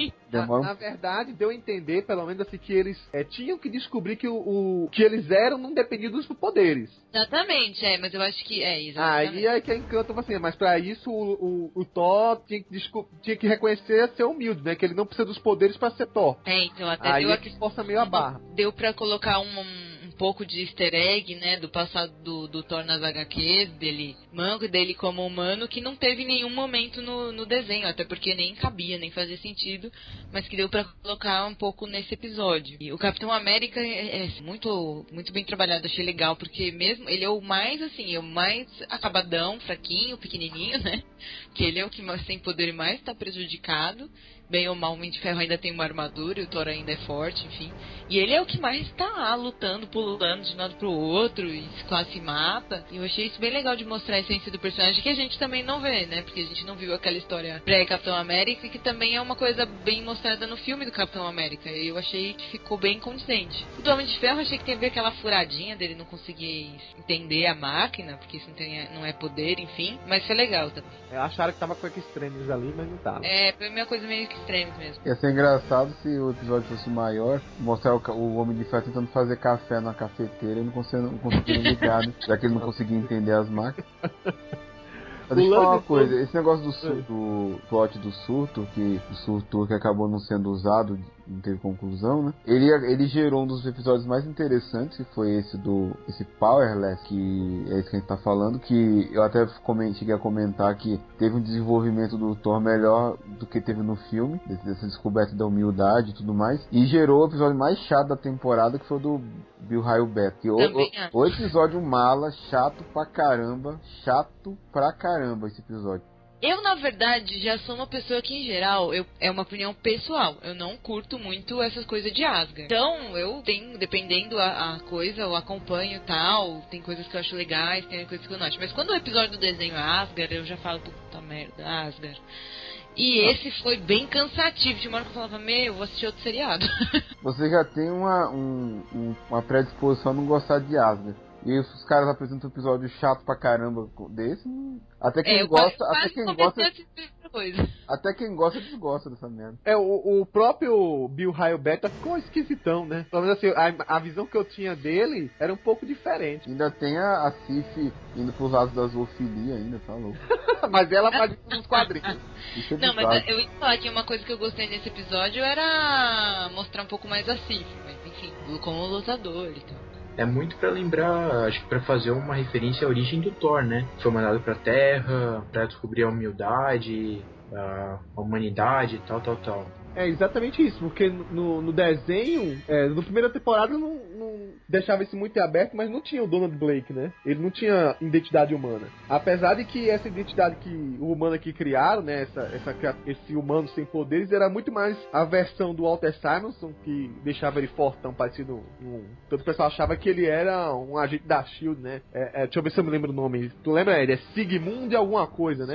Demora na verdade, deu a entender, pelo menos assim, que eles é, tinham que descobrir que o, o- que eles eram não dependia dos poderes. Exatamente, é, mas eu acho que é, exatamente. Aí é que a Encanto assim, mas pra isso o, o, o Thor tinha que, tinha que reconhecer ser humilde, né? Que ele não precisa dos poderes pra ser Thor. É, então até Aí deu é que força meio a barra. deu pra colocar um, um pouco de easter egg, né, do passado do, do Thor nas HQs, dele manco, dele como humano, que não teve nenhum momento no, no desenho, até porque nem cabia, nem fazia sentido, mas que deu pra colocar um pouco nesse episódio. E o Capitão América é, é muito, muito bem trabalhado, achei legal, porque mesmo ele é o mais, assim, é o mais acabadão, fraquinho, pequenininho, né, que ele é o que tem poder mais tá prejudicado, bem ou mal, o Homem de Ferro ainda tem uma armadura e o Thor ainda é forte, enfim. E ele é o que mais tá lá lutando, pulando de um lado pro outro e quase se mata. E eu achei isso bem legal de mostrar a essência do personagem que a gente também não vê, né? Porque a gente não viu aquela história pré-Capitão América, que também é uma coisa bem mostrada no filme do Capitão América. E eu achei que ficou bem condizente. O do Homem de Ferro achei que ver aquela furadinha dele não conseguir entender a máquina, porque isso não, tem, não é poder, enfim. Mas foi legal também. É, acharam que tava com extremos ali, mas não tava. É, foi uma coisa meio que extrema mesmo. Ia ser engraçado se o episódio fosse maior, mostrar o, o Homem de Ferro tentando fazer café na cafeteira e não conseguindo, não conseguindo ligar, né? Já que ele não conseguia entender as máquinas. Mas deixa eu falar uma coisa, todo- esse negócio do, sur- do plot do surto, que o surto que acabou não sendo usado, não teve conclusão, né? Ele, ele gerou um dos episódios mais interessantes, que foi esse do esse Powerless, que é isso que a gente tá falando, que eu até comen- cheguei a comentar que teve um desenvolvimento do Thor melhor do que teve no filme, dessa descoberta da humildade e tudo mais, e gerou o episódio mais chato da temporada, que foi o do Bill Raio Beto. Que o, o, o episódio mala, chato pra caramba, chato pra caramba esse episódio. Eu, na verdade, já sou uma pessoa que, em geral, eu, é uma opinião pessoal. Eu não curto muito essas coisas de Asgard. Então, eu tenho, dependendo a, a coisa, eu acompanho tal. Tem coisas que eu acho legais, tem coisas que eu não acho. Mas quando o episódio do desenho é Asgard, eu já falo, puta merda, Asgard. E esse foi bem cansativo. De uma hora que eu falava, meu, vou assistir outro seriado. Você já tem uma, um- um- uma predisposição a não gostar de Asgard. E os caras apresentam um episódio chato pra caramba desse. hum, Até quem É, gosta, quase- até quem gosta, até quem gosta desgosta dessa merda. É, o, o próprio Bill Raio Beta ficou esquisitão, né? Pelo menos assim, a, a visão que eu tinha dele era um pouco diferente. Ainda tem a, a Sif indo pros lados da zoofilia ainda, tá louco. mas ela faz isso nos quadrinhos. Isso é Não, bizarro. mas eu ia falar que uma coisa que eu gostei nesse episódio era mostrar um pouco mais a Sif, mas enfim, como lutador e tal. É muito pra lembrar, acho que pra fazer uma referência à origem do Thor, né? Foi mandado pra Terra, pra descobrir a humildade, a humanidade tal, tal, tal. É exatamente isso, porque no, no desenho, é, no primeira temporada não, não deixava isso muito em aberto, mas não tinha o Donald Blake, né? Ele não tinha identidade humana. Apesar de que essa identidade que o humano aqui criaram, né? Essa, essa, esse humano sem poderes era muito mais a versão do Walter Simonson, que deixava ele fortão, parecido um. Todo o pessoal achava que ele era um agente da Shield, né? É, é, deixa eu ver se eu me lembro o nome. Tu lembra ele? É Sigmund alguma coisa, né?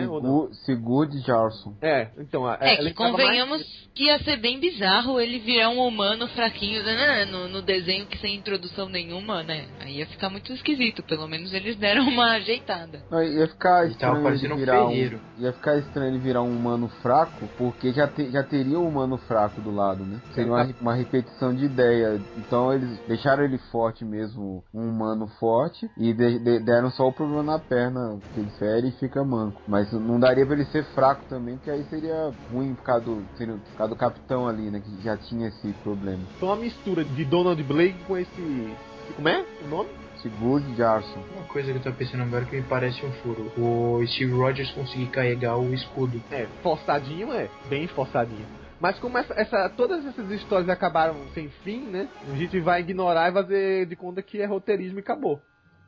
Sigurd Jarlson. É, então. É, ele que ficava mais- convenhamos que ia ser bem bizarro ele virar um humano fraquinho né, no, no desenho que introduziu tradução nenhuma, né? Aí ia ficar muito esquisito. Pelo menos eles deram uma ajeitada. Não, ia ficar estranho ele um virar um, ia ficar estranho ele virar um humano fraco, porque já, te- já teria um humano fraco do lado, né? Seria uma, uma repetição de ideia. Então eles deixaram ele forte mesmo, um humano forte, e de- de- deram só o problema na perna, que ele fere e fica manco. Mas não daria pra ele ser fraco também, que aí seria ruim por causa do, seria, por causa do capitão ali, né? Que já tinha esse problema. Foi uma mistura de Donald Blake com esse. Como é o nome? Sigurd Jarson. Uma coisa que eu tô pensando agora que me parece um furo. O Steve Rogers conseguir carregar o escudo. É, forçadinho é, bem forçadinho. Mas como essa, essa- todas essas histórias acabaram sem fim, né? A gente vai ignorar e fazer de conta que é roteirismo e acabou.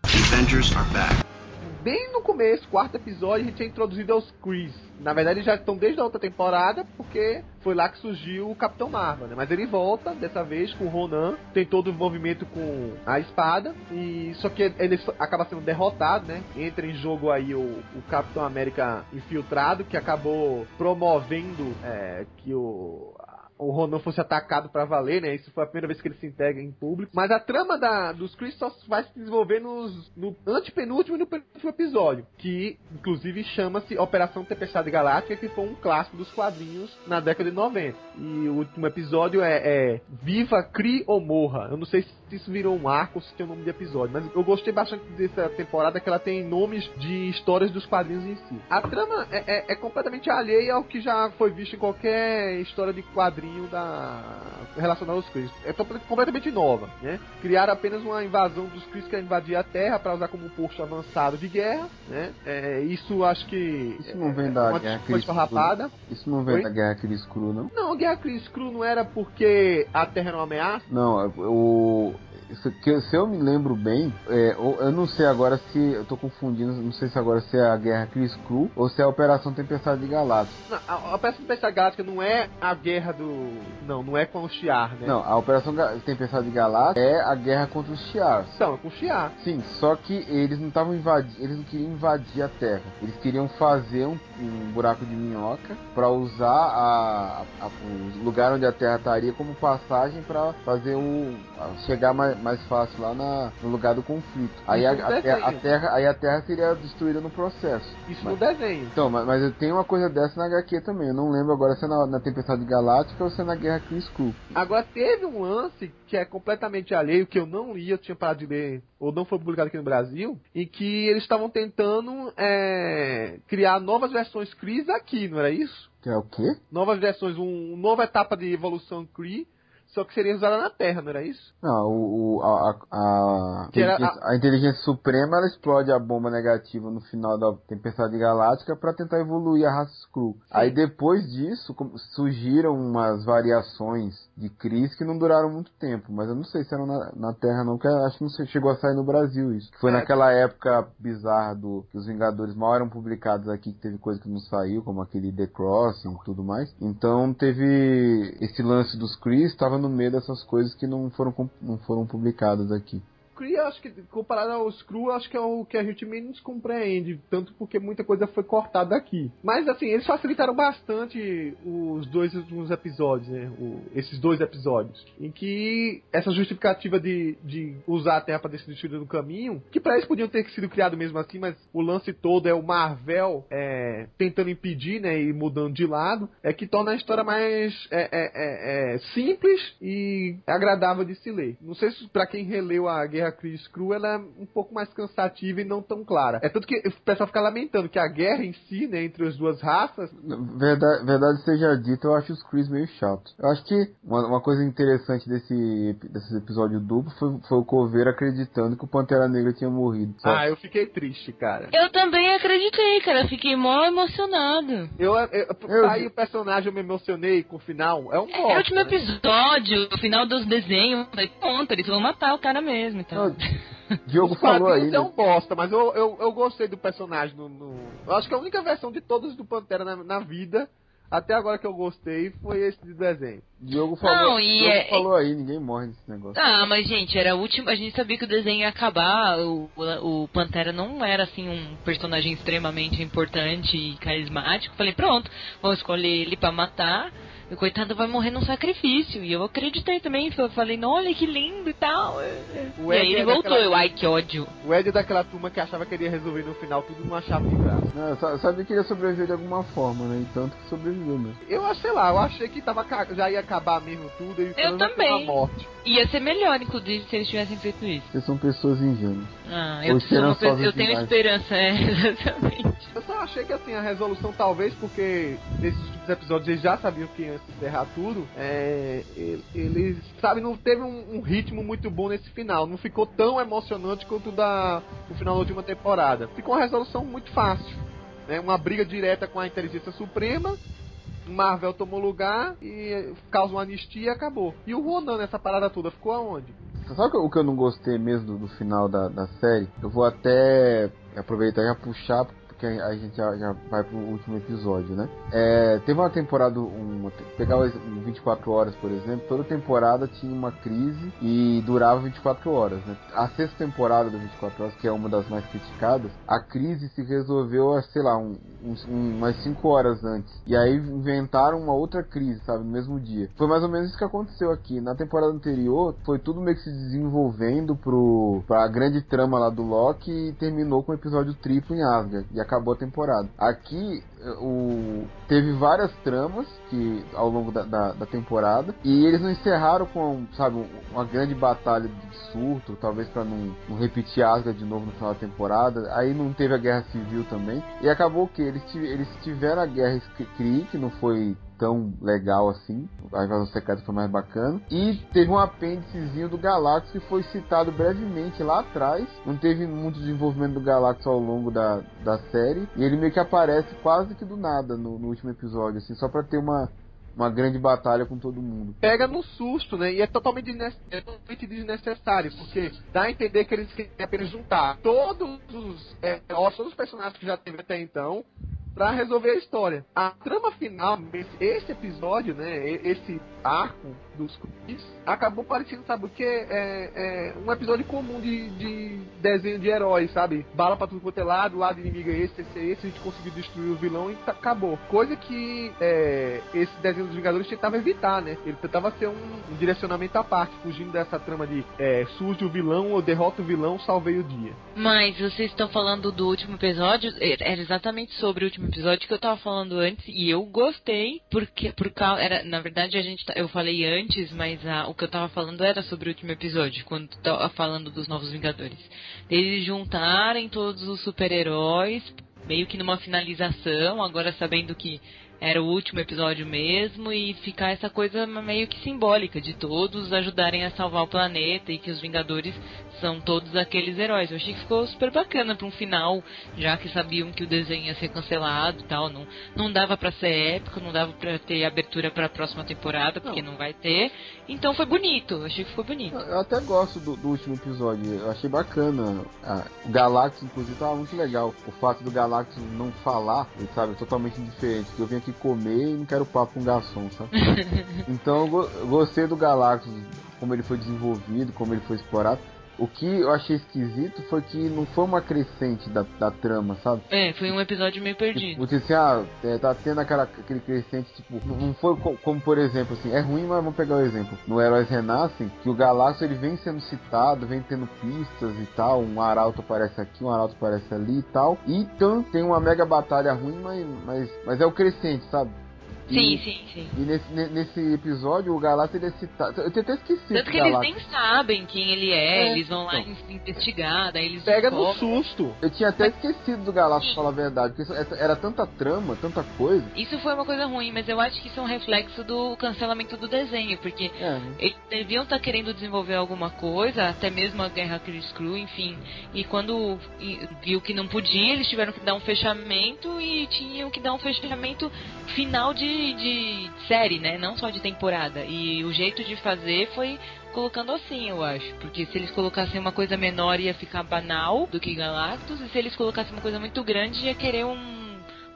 The Avengers are back. Bem no começo, quarto episódio, a gente é introduzido aos Krees. Na verdade, eles já estão desde a outra temporada, porque foi lá que surgiu o Capitão Marvel, né? Mas ele volta, dessa vez, com o Ronan, tem todo o envolvimento com a espada, e só que ele acaba sendo derrotado, né? Entra em jogo aí o, o Capitão América infiltrado, que acabou promovendo é, que o, o Ronan fosse atacado pra valer, né? Isso foi a primeira vez que ele se integra em público. Mas a trama da, dos Chris só vai se desenvolver nos, no antepenúltimo e no penúltimo episódio, que inclusive chama-se Operação Tempestade Galáctica, que foi um clássico dos quadrinhos na década de 90. E o último episódio é, é Viva, Cri ou Morra. Eu não sei se isso virou um arco se tem o nome de episódio, mas eu gostei bastante dessa temporada que ela tem nomes de histórias dos quadrinhos em si. A trama é, é- é completamente alheia ao que já foi visto em qualquer história de da relacionada aos Kree. É completamente nova, né? Criaram apenas uma invasão dos Kree que invadir a Terra para usar como um posto avançado de guerra, né? É, isso acho que Isso não é, vem é da uma Guerra Cris esfarrapada. Isso não vem Oi? da Guerra Cris Cru, não? Não, a Guerra Kree Skrull não era porque a Terra era uma ameaça. Não, o. isso que- Se eu me lembro bem, é, eu não sei agora se. Eu tô confundindo, não sei se agora se é a Guerra Cris Cru ou se é a Operação Tempestade de Galáxia. Não, a, a Operação Tempestade Galáctica não é a guerra do. Não, não é com o Shiar, né? Não, a Operação Tempestade de Galáxia é a guerra contra os Shi'ars. Então, é com o Shiar. Sim, só que eles não estavam invadindo, eles não queriam invadir a Terra. Eles queriam fazer um, um buraco de minhoca para usar a, a- o lugar onde a Terra estaria como passagem para fazer o chegar mais, mais fácil lá na- no lugar do conflito. Aí a, Isso a a. Terra, aí a Terra seria destruída no processo. Isso Mas- no desenho. Então, mas, mas eu tenho uma coisa dessa na HQ também. Eu não lembro agora se é na, na Tempestade Galáctica é na Guerra Kree Skrull. Agora teve um lance que é completamente alheio, que eu não li, eu tinha parado de ler, ou não foi publicado aqui no Brasil, em que eles estavam tentando é, criar novas versões Kree aqui, não era isso? Que é o quê? Novas versões, um, uma nova etapa de evolução Kree, só que seria usada na Terra, não era isso? Não, o, o- a, a, a, a inteligência suprema ela explode a bomba negativa no final da Tempestade Galáctica para tentar evoluir a raça Skrull. Aí depois disso surgiram umas variações de Cris que não duraram muito tempo, mas eu não sei se eram na, na Terra não, que acho que não chegou a sair no Brasil isso. Foi É. naquela época bizarra do que os Vingadores mal eram publicados aqui, que teve coisa que não saiu, como aquele The Crossing e tudo mais. Então teve esse lance dos Cris, estava no meio dessas coisas que não foram, não foram publicadas aqui. Kree, acho que, comparado Skrull, eu acho que é o que a gente menos compreende, tanto porque muita coisa foi cortada aqui. Mas, assim, eles facilitaram bastante os dois últimos episódios, né? O- esses dois episódios. Em que essa justificativa de, de usar a Terra para destruída no caminho, que para eles podiam ter sido criado mesmo assim, mas o lance todo é o Marvel é, tentando impedir, né? E mudando de lado, é que torna a história mais é, é, é, é, simples e agradável de se ler. Não sei se para quem releu a Guerra Kree Skrull, ela é um pouco mais cansativa e não tão clara. É tanto que o pessoal fica lamentando que a guerra em si, né, entre as duas raças, Verdade, verdade seja dita, eu acho os Chris meio chato. Eu acho que uma, uma coisa interessante desse, desse episódio duplo foi, foi o Coveiro acreditando que o Pantera Negra tinha morrido. Só- ah, eu fiquei triste, cara. Eu também acreditei, cara. Fiquei mó emocionado. Eu, eu, Eu- aí o personagem eu me emocionei com o final. É um É bosta, o último né? episódio, o final dos desenhos. Falei, pronto, eles vão matar o cara mesmo. Então. Diogo Os falou aí, quadrinhos né? é um bosta, mas eu, eu, eu gostei do personagem no, no- Eu acho que a única versão de todos do Pantera na, na vida, até agora que eu gostei, foi esse de desenho. Diogo falou, Não, e Diogo é- falou aí, ninguém morre nesse negócio. Ah, mas gente, era o último. A gente sabia que o desenho ia acabar. O, o, o Pantera não era assim um personagem extremamente importante e carismático. Falei, pronto, vamos escolher ele pra matar. O coitado vai morrer num sacrifício. E eu acreditei também, eu falei, olha que lindo e tal. O e aí ele é voltou, daquela- eu, ai que ódio. O Ed é daquela turma que achava que ele ia resolver no final tudo numa chave de braço. Não, eu sa- sabia que ele ia sobreviver de alguma forma, né? E tanto que sobreviveu mesmo. Eu acho, sei lá, eu achei que tava, já ia acabar mesmo tudo e Eu também. uma morte. Ia ser melhor, inclusive, se eles tivessem feito isso. Vocês são pessoas ingênuas. Ah, eu, uma pessoa- eu tenho esperança, é, exatamente. Eu só achei que assim, a resolução talvez porque nesses últimos episódios eles já sabiam que encerrar tudo, é, sabe, não teve um, um ritmo muito bom nesse final, não ficou tão emocionante quanto da, o final da última temporada. Ficou uma resolução muito fácil, né, uma briga direta com a inteligência suprema, Marvel tomou lugar e causa uma anistia e acabou. E o Ronan nessa parada toda ficou aonde? Sabe o que eu não gostei mesmo do, do final da, da série? Eu vou até aproveitar e puxar, porque a gente já, já vai pro último episódio, né? É, teve uma temporada, um, pegar o 24 horas, por exemplo, toda temporada tinha uma crise e durava 24 horas, né? A sexta temporada do 24 horas, que é uma das mais criticadas, a crise se resolveu, sei lá, um, um- umas 5 horas antes. E aí inventaram uma outra crise, sabe, no mesmo dia. Foi mais ou menos isso que aconteceu aqui. Na temporada anterior, foi tudo meio que se desenvolvendo pro, pra grande trama lá do Loki e terminou com o episódio triplo em Asgard. E acabou a temporada. Aqui, o, teve várias tramas que ao longo da, da, da temporada e eles não encerraram com, sabe, um- uma grande batalha de surto, talvez pra não, não repetir Asgard de novo no final da temporada. Aí não teve a guerra civil também. E acabou que eles, eles tiveram a guerra Kree, que não foi tão legal assim. A invasão secreta foi mais bacana. E teve um apêndicezinho do Galactus que foi citado brevemente lá atrás. Não teve muito desenvolvimento do Galactus ao longo da, da série. E ele meio que aparece quase que do nada no, no último episódio, assim, só pra ter uma, uma grande batalha com todo mundo. pega no susto, né? E é totalmente, é totalmente desnecessário, porque dá a entender que eles querem apenas juntar todos os, é, todos os personagens que já teve até então pra resolver a história. A trama final, esse, episódio, né? Esse arco dos acabou parecendo, sabe o que? É, é um episódio comum de, de desenho de heróis, sabe? Bala pra tudo quanto é lado, lado inimigo é esse, esse é esse, a gente conseguiu destruir o vilão e tá- acabou. Coisa que é, esse desenho dos Vingadores tentava evitar, né? Ele tentava ser um, um direcionamento à parte, fugindo dessa trama de é, surge o vilão ou derrota o vilão, salvei o dia. Mas vocês estão falando do último episódio, é, era exatamente sobre o último episódio que eu tava falando antes, e eu gostei, porque por causa. Era, na verdade, a gente tá- eu falei antes, mas a- o que eu tava falando era sobre o último episódio, quando tava falando dos Novos Vingadores. Eles juntarem todos os super-heróis, meio que numa finalização, agora sabendo que era o último episódio mesmo, e ficar essa coisa meio que simbólica de todos ajudarem a salvar o planeta e que os Vingadores são todos aqueles heróis. Eu achei que ficou super bacana pra um final, já que sabiam que o desenho ia ser cancelado e tal. Não, não dava pra ser épico, não dava pra ter abertura pra próxima temporada, porque não, vai ter. Então foi bonito, eu achei que ficou bonito. Eu até gosto do, do último episódio, eu achei bacana. Ah, o Galactus, inclusive, tava muito legal. O fato do Galactus não falar, ele, sabe, totalmente diferente. Eu vim aqui comer e não quero papo com garçom, sabe? então eu gostei do Galactus, como ele foi desenvolvido, como ele foi explorado. O que eu achei esquisito foi que não foi uma crescente da, da trama, sabe? É, foi um episódio meio perdido. Porque assim, ah, é, tá tendo aquela, aquele crescente, tipo, não foi co- como, por exemplo, assim, é ruim, mas vamos pegar o exemplo. No Heróis Renascem, que o Galactus ele vem sendo citado, vem tendo pistas e tal, um arauto aparece aqui, um arauto aparece ali e tal. E então tem uma mega batalha ruim, mas, mas, mas é o crescente, sabe? Sim, E- sim, sim. E nesse, ne- nesse episódio o Galactus ele é citado. Eu tinha até esquecido Tanto do que eles nem sabem quem ele é, É, eles vão lá então. in- investigar, daí eles Pega no susto. Eu tinha até esquecido do Galactus, pra falar a verdade, porque isso- era tanta trama, tanta coisa. Isso foi uma coisa ruim, mas eu acho que isso é um reflexo do cancelamento do desenho, porque É, né? eles deviam estar querendo desenvolver alguma coisa, até mesmo a Guerra Chris Crew, enfim. E quando viu que não podia, eles tiveram que dar um fechamento e tinham que dar um fechamento final de, de série, né? Não só de temporada. E o jeito de fazer foi colocando assim, eu acho. Porque se eles colocassem uma coisa menor ia ficar banal do que Galactus, e se eles colocassem uma coisa muito grande ia querer um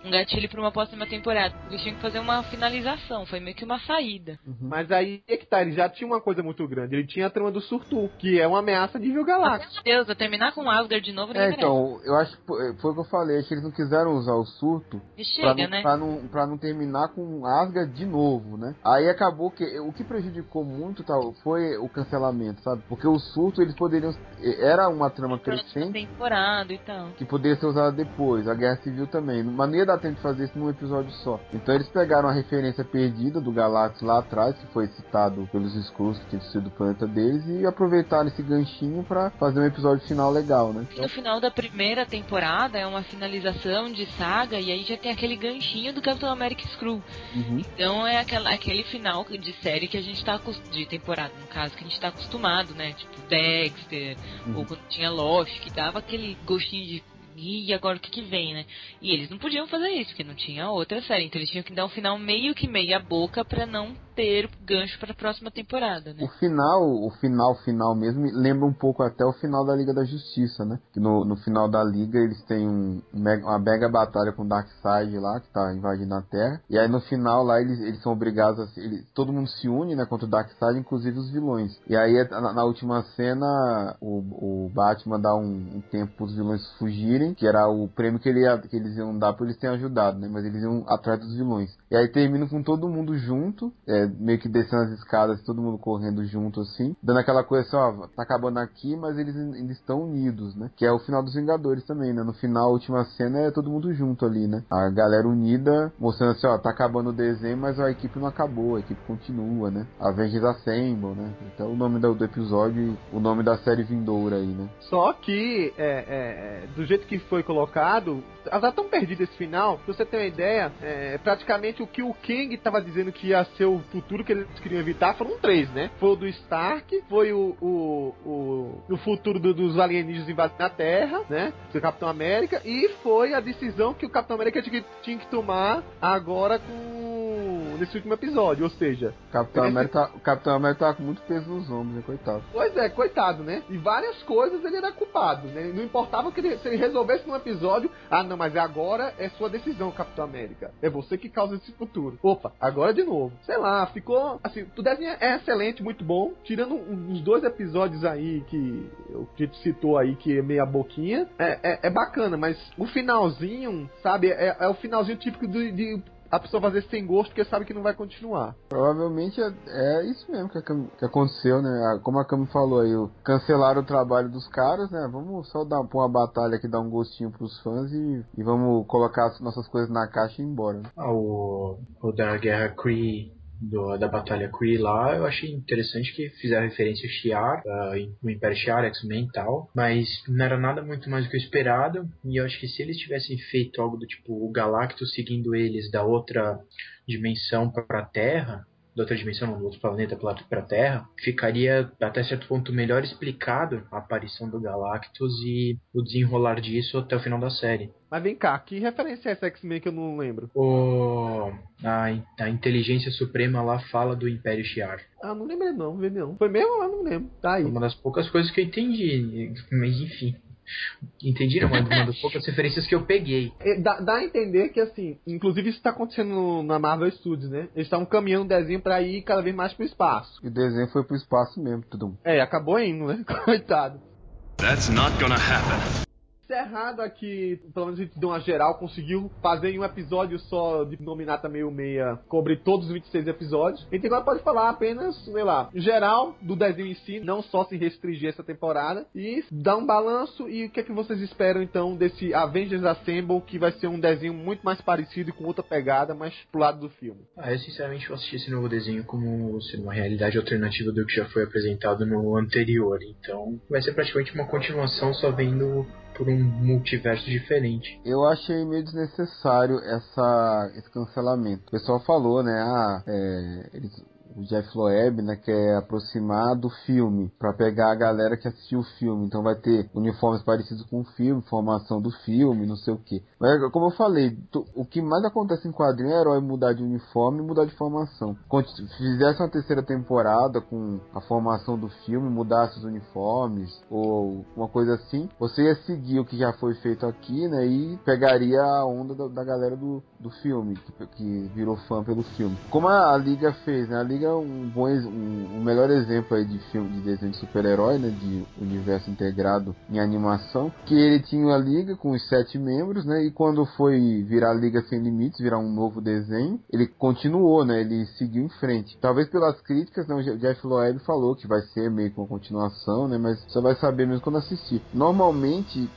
um gatilho pra uma próxima temporada. Eles tinham que fazer uma finalização, foi meio que uma saída. Mas aí é que tá, ele já tinha uma coisa muito grande. Ele tinha a trama do Surtur, que é uma ameaça de nível galáctico. Meu Deus, a terminar com Asgard de novo, É, então, eu acho que foi o que eu falei, acho que eles não quiseram usar o surto. E pra chega, não, né? pra, não, pra não terminar com Asgard de novo, né? Aí acabou que o que prejudicou muito tal foi o cancelamento, sabe? Porque o surto eles poderiam era uma trama crescente temporada e tal. que poderia ser usada depois, a Guerra Civil também. Mas não ia dar tempo de fazer isso num episódio só. Então eles pegaram a referência perdida do Galactus lá atrás, que foi citado pelos Skrulls que tinha destruído o planeta deles, e aproveitaram esse ganchinho pra fazer um episódio final legal, né? No final da primeira temporada é uma finalização de saga e aí já tem aquele ganchinho do Capitão America Screw. Uhum. Então é aquela, aquele final de série que a gente tá de temporada, no caso, que a gente tá acostumado, né? Tipo Dexter, Uhum. ou quando tinha Lost, que dava aquele gostinho de e agora o que que vem, né? E eles não podiam fazer isso, porque não tinha outra série. Então eles tinham que dar um final meio que meia boca pra não ter gancho pra próxima temporada, O né? final, o final final mesmo, me lembra um pouco até o final da Liga da Justiça, né? Que no, no final da Liga eles têm um, um uma mega batalha com o Darkseid lá, que tá invadindo a Terra. E aí no final lá eles, eles são obrigados a. eles- todo mundo se une, né? Contra o Darkseid, inclusive os vilões. E aí na, na última cena o, o Batman dá um, um tempo pros vilões fugirem, que era o prêmio que, ele ia- que eles iam dar por eles terem ajudado, né? Mas eles iam atrás dos vilões. E aí termina com todo mundo junto, é, meio que descendo as escadas, todo mundo correndo junto assim, dando aquela coisa assim, ó, tá acabando aqui, mas eles ainda estão unidos, né? Que é o final dos Vingadores também, né? No final, a última cena é todo mundo junto ali, né? A galera unida, mostrando assim, ó, tá acabando o desenho, mas a equipe não acabou, a equipe continua, né? Avengers Assemble, né? Então o nome do, do episódio o nome da série vindoura aí, né? Só que, é, é, é, do jeito que foi colocado, ela tá tão perdida esse final, pra você ter uma ideia, é, praticamente o que o Kang tava dizendo que ia ser o futuro que eles queriam evitar foram três, né? Foi o do Stark, foi o, o, o, o futuro do- dos alienígenas invadindo a Terra, né? Do Capitão América, e foi a decisão que o Capitão América tinha que, tinha que tomar agora com. Nesse último episódio, ou seja, Capitão América, o Capitão América tá com muito peso nos ombros, né? Coitado. Pois é, coitado, né? E várias coisas ele era culpado, né? Não importava que ele, se ele resolvesse num episódio, ah, não, mas agora é sua decisão, Capitão América. É você que causa esse futuro. Opa, agora de novo. Sei lá, ficou. Assim, o desenho é excelente, muito bom. Tirando uns dois episódios aí que o te citou aí, que é meia boquinha, é, é, é bacana, mas o finalzinho, sabe, é, é o finalzinho típico de, de a pessoa fazer sem gosto porque sabe que não vai continuar. Provavelmente é, é isso mesmo que, Cam- que aconteceu, né? Ah, Como a Cami falou aí, o- cancelaram o trabalho dos caras, né? Vamos só dar pôr uma batalha que dá um gostinho pros fãs e, e vamos colocar as nossas coisas na caixa e ir embora. né? Ah, o, o da guerra Kree, do, da batalha Kree lá, eu achei interessante que fizeram referência a Shi'ar, ah, o Império Shi'ar, X-Men e tal, mas não era nada muito mais do que o esperado, e eu acho que se eles tivessem feito algo do tipo o Galactus seguindo eles da outra dimensão para a Terra, da outra dimensão, não, do outro planeta para a Terra, ficaria até certo ponto melhor explicado a aparição do Galactus e o desenrolar disso até o final da série. Mas vem cá, que referência é essa X-Men que eu não lembro? O, a, a inteligência suprema lá fala do Império Shi'ar. Ah, não lembrei não, vê não. Foi mesmo? Eu não lembro. Tá aí. Uma das poucas coisas que eu entendi, mas enfim. Entendi, mas uma das poucas referências que eu peguei. É, Dá, dá a entender que, assim, inclusive isso tá acontecendo na Marvel Studios, né? Eles estavam caminhando o desenho pra ir cada vez mais pro espaço. E o desenho foi pro espaço mesmo, tudo. É, acabou indo, né? Coitado. That's not gonna happen. Encerrado aqui, pelo menos a gente deu uma geral, conseguiu fazer em um episódio só de Nominata meio meia, cobrir todos os 26 episódios. A gente agora pode falar apenas, sei lá, geral do desenho em si, não só se restringir essa temporada, e dar um balanço e o que é que vocês esperam então desse Avengers Assemble, que vai ser um desenho muito mais parecido e com outra pegada, mas pro lado do filme. Ah, eu sinceramente vou assistir esse novo desenho como sendo uma realidade alternativa do que já foi apresentado no anterior. Então vai ser praticamente uma continuação, só vendo por um multiverso diferente. Eu achei meio desnecessário essa, esse cancelamento. O pessoal falou, né? Ah, é, eles o Jeff Loeb, né, quer aproximar do filme, para pegar a galera que assistiu o filme. Então vai ter uniformes parecidos com o filme, formação do filme, não sei o que. Mas como eu falei, o que mais acontece em quadrinho é herói mudar de uniforme e mudar de formação. Se fizesse uma terceira temporada com a formação do filme, mudasse os uniformes ou uma coisa assim, você ia seguir o que já foi feito aqui, né, e pegaria a onda da, da galera do, do filme, que, que, virou fã pelo filme. Como a, a Liga fez, né, a Liga é um bom, um, um melhor exemplo aí de filme de desenho de super-herói, né, de universo integrado em animação, que ele tinha a Liga com os sete membros, né, e quando foi virar a Liga Sem Limites, virar um novo desenho, ele continuou, né, ele seguiu em frente. Talvez pelas críticas, né, o Jeff Loeb falou que vai ser meio com continuação, né, mas você vai saber mesmo quando assistir. Normalmente,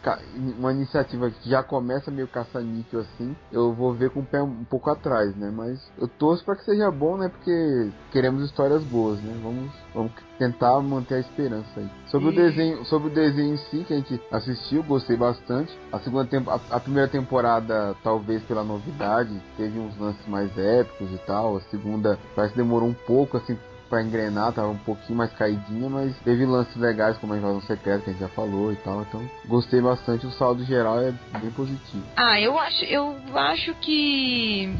uma iniciativa que já começa meio caça-níquel assim, eu vou ver com o pé um pouco atrás, né, mas eu torço para que seja bom, né, porque queremos histórias boas, né, vamos, vamos tentar manter a esperança aí. Sobre e... o desenho, sobre o desenho em si que a gente assistiu, gostei bastante. A segunda tempo, a, a, primeira temporada, talvez pela novidade, teve uns lances mais épicos e tal. A segunda parece que demorou um pouco assim para engrenar, tava um pouquinho mais caidinha, mas teve lances legais como a invasão secreta que a gente já falou e tal. Então, gostei bastante, o saldo geral é bem positivo. Ah, eu acho, eu acho que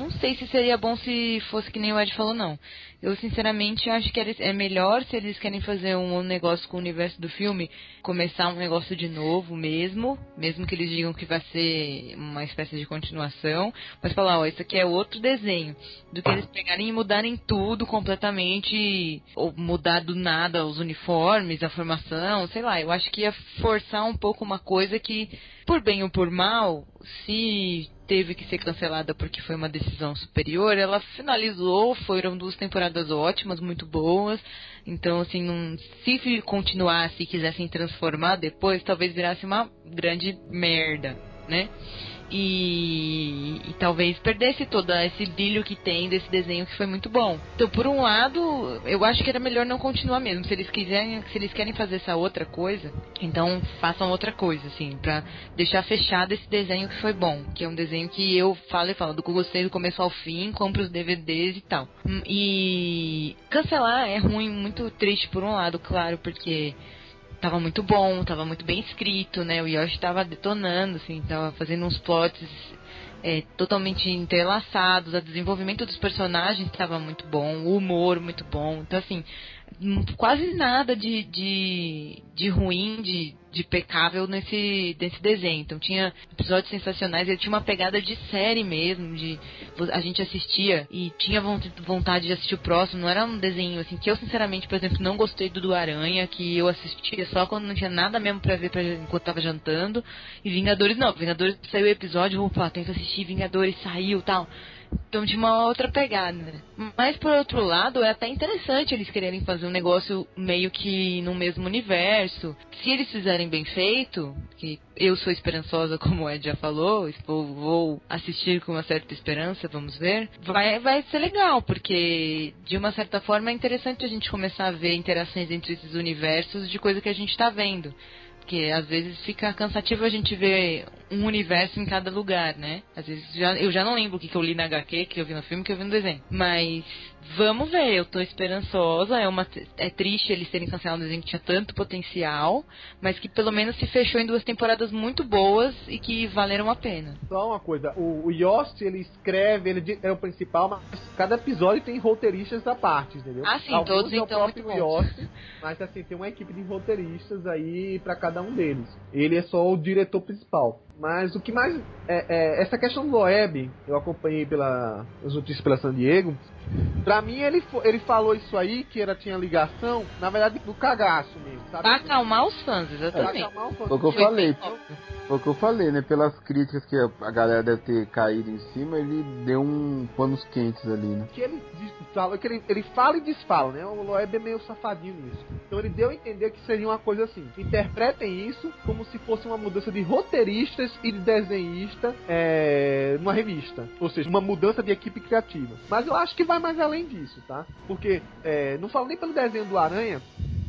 não sei se seria bom se fosse que nem o Ed falou, não. Eu sinceramente acho que é melhor se eles querem fazer um negócio com o universo do filme, começar um negócio de novo mesmo, mesmo que eles digam que vai ser uma espécie de continuação, mas falar, ó, isso aqui é outro desenho, do que eles pegarem e mudarem tudo completamente, ou mudar do nada os uniformes, a formação, sei lá, eu acho que ia forçar um pouco uma coisa que, por bem ou por mal, se teve que ser cancelada porque foi uma decisão superior, ela finalizou, foram duas temporadas ótimas, muito boas. Então, assim, se continuasse e quisessem transformar depois, talvez virasse uma grande merda, né? E, e, talvez perdesse todo esse brilho que tem desse desenho que foi muito bom. Então, por um lado, eu acho que era melhor não continuar mesmo. Se eles quiserem, se eles querem fazer essa outra coisa, então façam outra coisa, assim, pra deixar fechado esse desenho que foi bom, que é um desenho que eu falo e falo do que gostei do começo ao fim, compro os DVDs e tal. E cancelar é ruim, muito triste por um lado, claro, porque tava muito bom, tava muito bem escrito, né? O Yoshi tava detonando, assim, tava fazendo uns plots é, totalmente entrelaçados, o desenvolvimento dos personagens estava muito bom, o humor muito bom. Então, assim, quase nada de, de, de ruim, de, de pecável nesse, nesse desenho. Então tinha episódios sensacionais, ele tinha uma pegada de série mesmo, de a gente assistia e tinha vontade de assistir o próximo, não era um desenho assim que eu sinceramente, por exemplo, não gostei do do Aranha, que eu assistia só quando não tinha nada mesmo para ver pra, enquanto tava jantando. E Vingadores não, Vingadores saiu o episódio, opa, tem que assistir Vingadores, saiu, tal. Então de uma outra pegada. Mas por outro lado, é até interessante eles quererem fazer um negócio meio que no mesmo universo. Se eles fizerem bem feito, que eu sou esperançosa, como o Ed já falou, vou assistir com uma certa esperança, vamos ver, vai, vai ser legal, porque de uma certa forma é interessante a gente começar a ver interações entre esses universos de coisa que a gente está vendo porque às vezes fica cansativo a gente ver um universo em cada lugar, né? Às vezes já, eu já não lembro o que, que eu li na HQ, que eu vi no filme, que eu vi no desenho. Mas vamos ver, eu tô esperançosa. É, uma, é triste eles terem cancelado um desenho que tinha tanto potencial, mas que pelo menos se fechou em duas temporadas muito boas e que valeram a pena. Só uma coisa, o, o Yost, ele escreve, ele é o principal, mas cada episódio tem roteiristas à parte, entendeu? Ah, sim, Alguns todos é então muito. Yost, mas assim, tem uma equipe de roteiristas aí para cada um deles. Ele é só o diretor principal. Mas o que mais. É, é, essa questão do Loeb, eu acompanhei pelas notícias pela San Diego. Pra mim, ele, ele falou isso aí, que era, tinha ligação, na verdade, do cagaço mesmo, sabe? Pra acalmar os fãs, exatamente. É, Foi o que eu falei. Foi o que eu falei, né? Pelas críticas que a galera deve ter caído em cima, ele deu um panos quentes ali, né? Que ele, fala, que ele, ele fala e desfala, né? O Loeb é meio safadinho nisso. Então ele deu a entender que seria uma coisa assim. Interpretem isso como se fosse uma mudança de roteiristas e de desenhista é, numa revista. Ou seja, uma mudança de equipe criativa. Mas eu acho que vai mais além disso, tá? Porque, é, não falo nem pelo desenho do Aranha,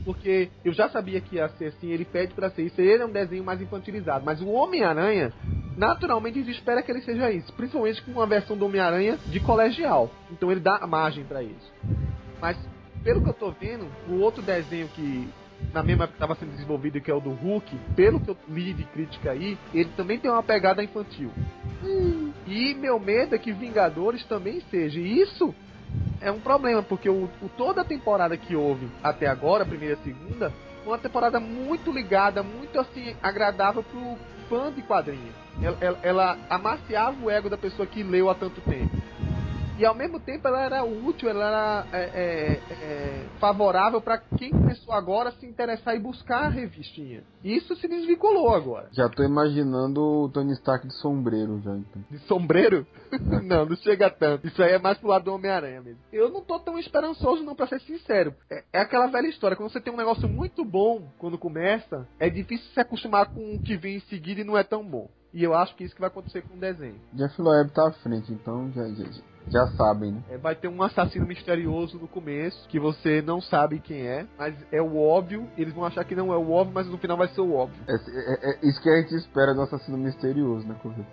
porque eu já sabia que ia ser assim, ele pede para ser isso, ele é um desenho mais infantilizado, mas o Homem-Aranha, naturalmente a espera que ele seja isso, principalmente com uma versão do Homem-Aranha de colegial. Então ele dá margem para isso. Mas, pelo que eu tô vendo, o outro desenho que na mesma época estava sendo desenvolvido, que é o do Hulk, pelo que eu li de crítica aí, ele também tem uma pegada infantil. E meu medo é que Vingadores também seja. E isso é um problema, porque o, o toda a temporada que houve até agora, primeira e segunda, foi uma temporada muito ligada, muito assim, agradável pro fã de quadrinhos. Ela, ela, ela amaciava o ego da pessoa que leu há tanto tempo. E ao mesmo tempo ela era útil, ela era é, é, é, favorável para quem começou agora se interessar e buscar a revistinha. Isso se desvinculou agora. Já tô imaginando o Tony Stark de sombreiro já, então. De sombreiro? não, não chega tanto. Isso aí é mais pro lado do Homem-Aranha mesmo. Eu não tô tão esperançoso não, pra ser sincero. É, é aquela velha história, quando você tem um negócio muito bom quando começa, é difícil se acostumar com o que vem em seguida e não é tão bom. E eu acho que isso que vai acontecer com o desenho. Jeff Loeb tá à frente, então já, já, já sabem, né? É, vai ter um assassino misterioso no começo, que você não sabe quem é, mas é o óbvio. Eles vão achar que não é o óbvio, mas no final vai ser o óbvio. É, é, é isso que a gente espera do assassino misterioso, né, Correio?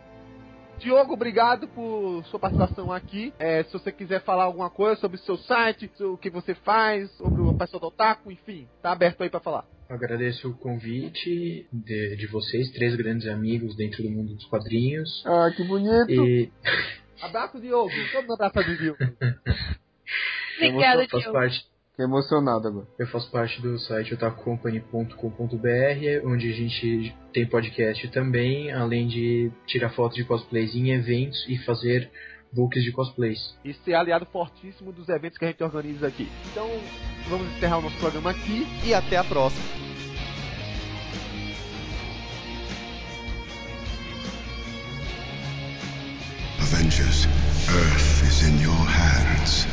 Diogo, obrigado por sua participação aqui. É, se você quiser falar alguma coisa sobre o seu site, o que você faz, sobre o pessoal do Otaku, enfim, tá aberto aí para falar. Agradeço o convite de, de vocês, três grandes amigos dentro do mundo dos quadrinhos. Ah, que bonito! E... Abraço, Diogo! Todo abraço do Diogo. Obrigada, eu faço Diogo. parte, Fiquei emocionado agora. eu faço parte do site otakucompany.com.br, onde a gente tem podcast também, além de tirar fotos de cosplays em eventos e fazer books de cosplays. E ser aliado fortíssimo dos eventos que a gente organiza aqui. Então, vamos encerrar o nosso programa aqui. E até a próxima. Avengers, Earth is in your hands.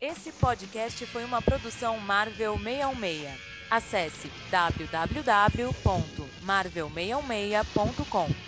Esse podcast foi uma produção Marvel 616. Acesse www.marvel616.com.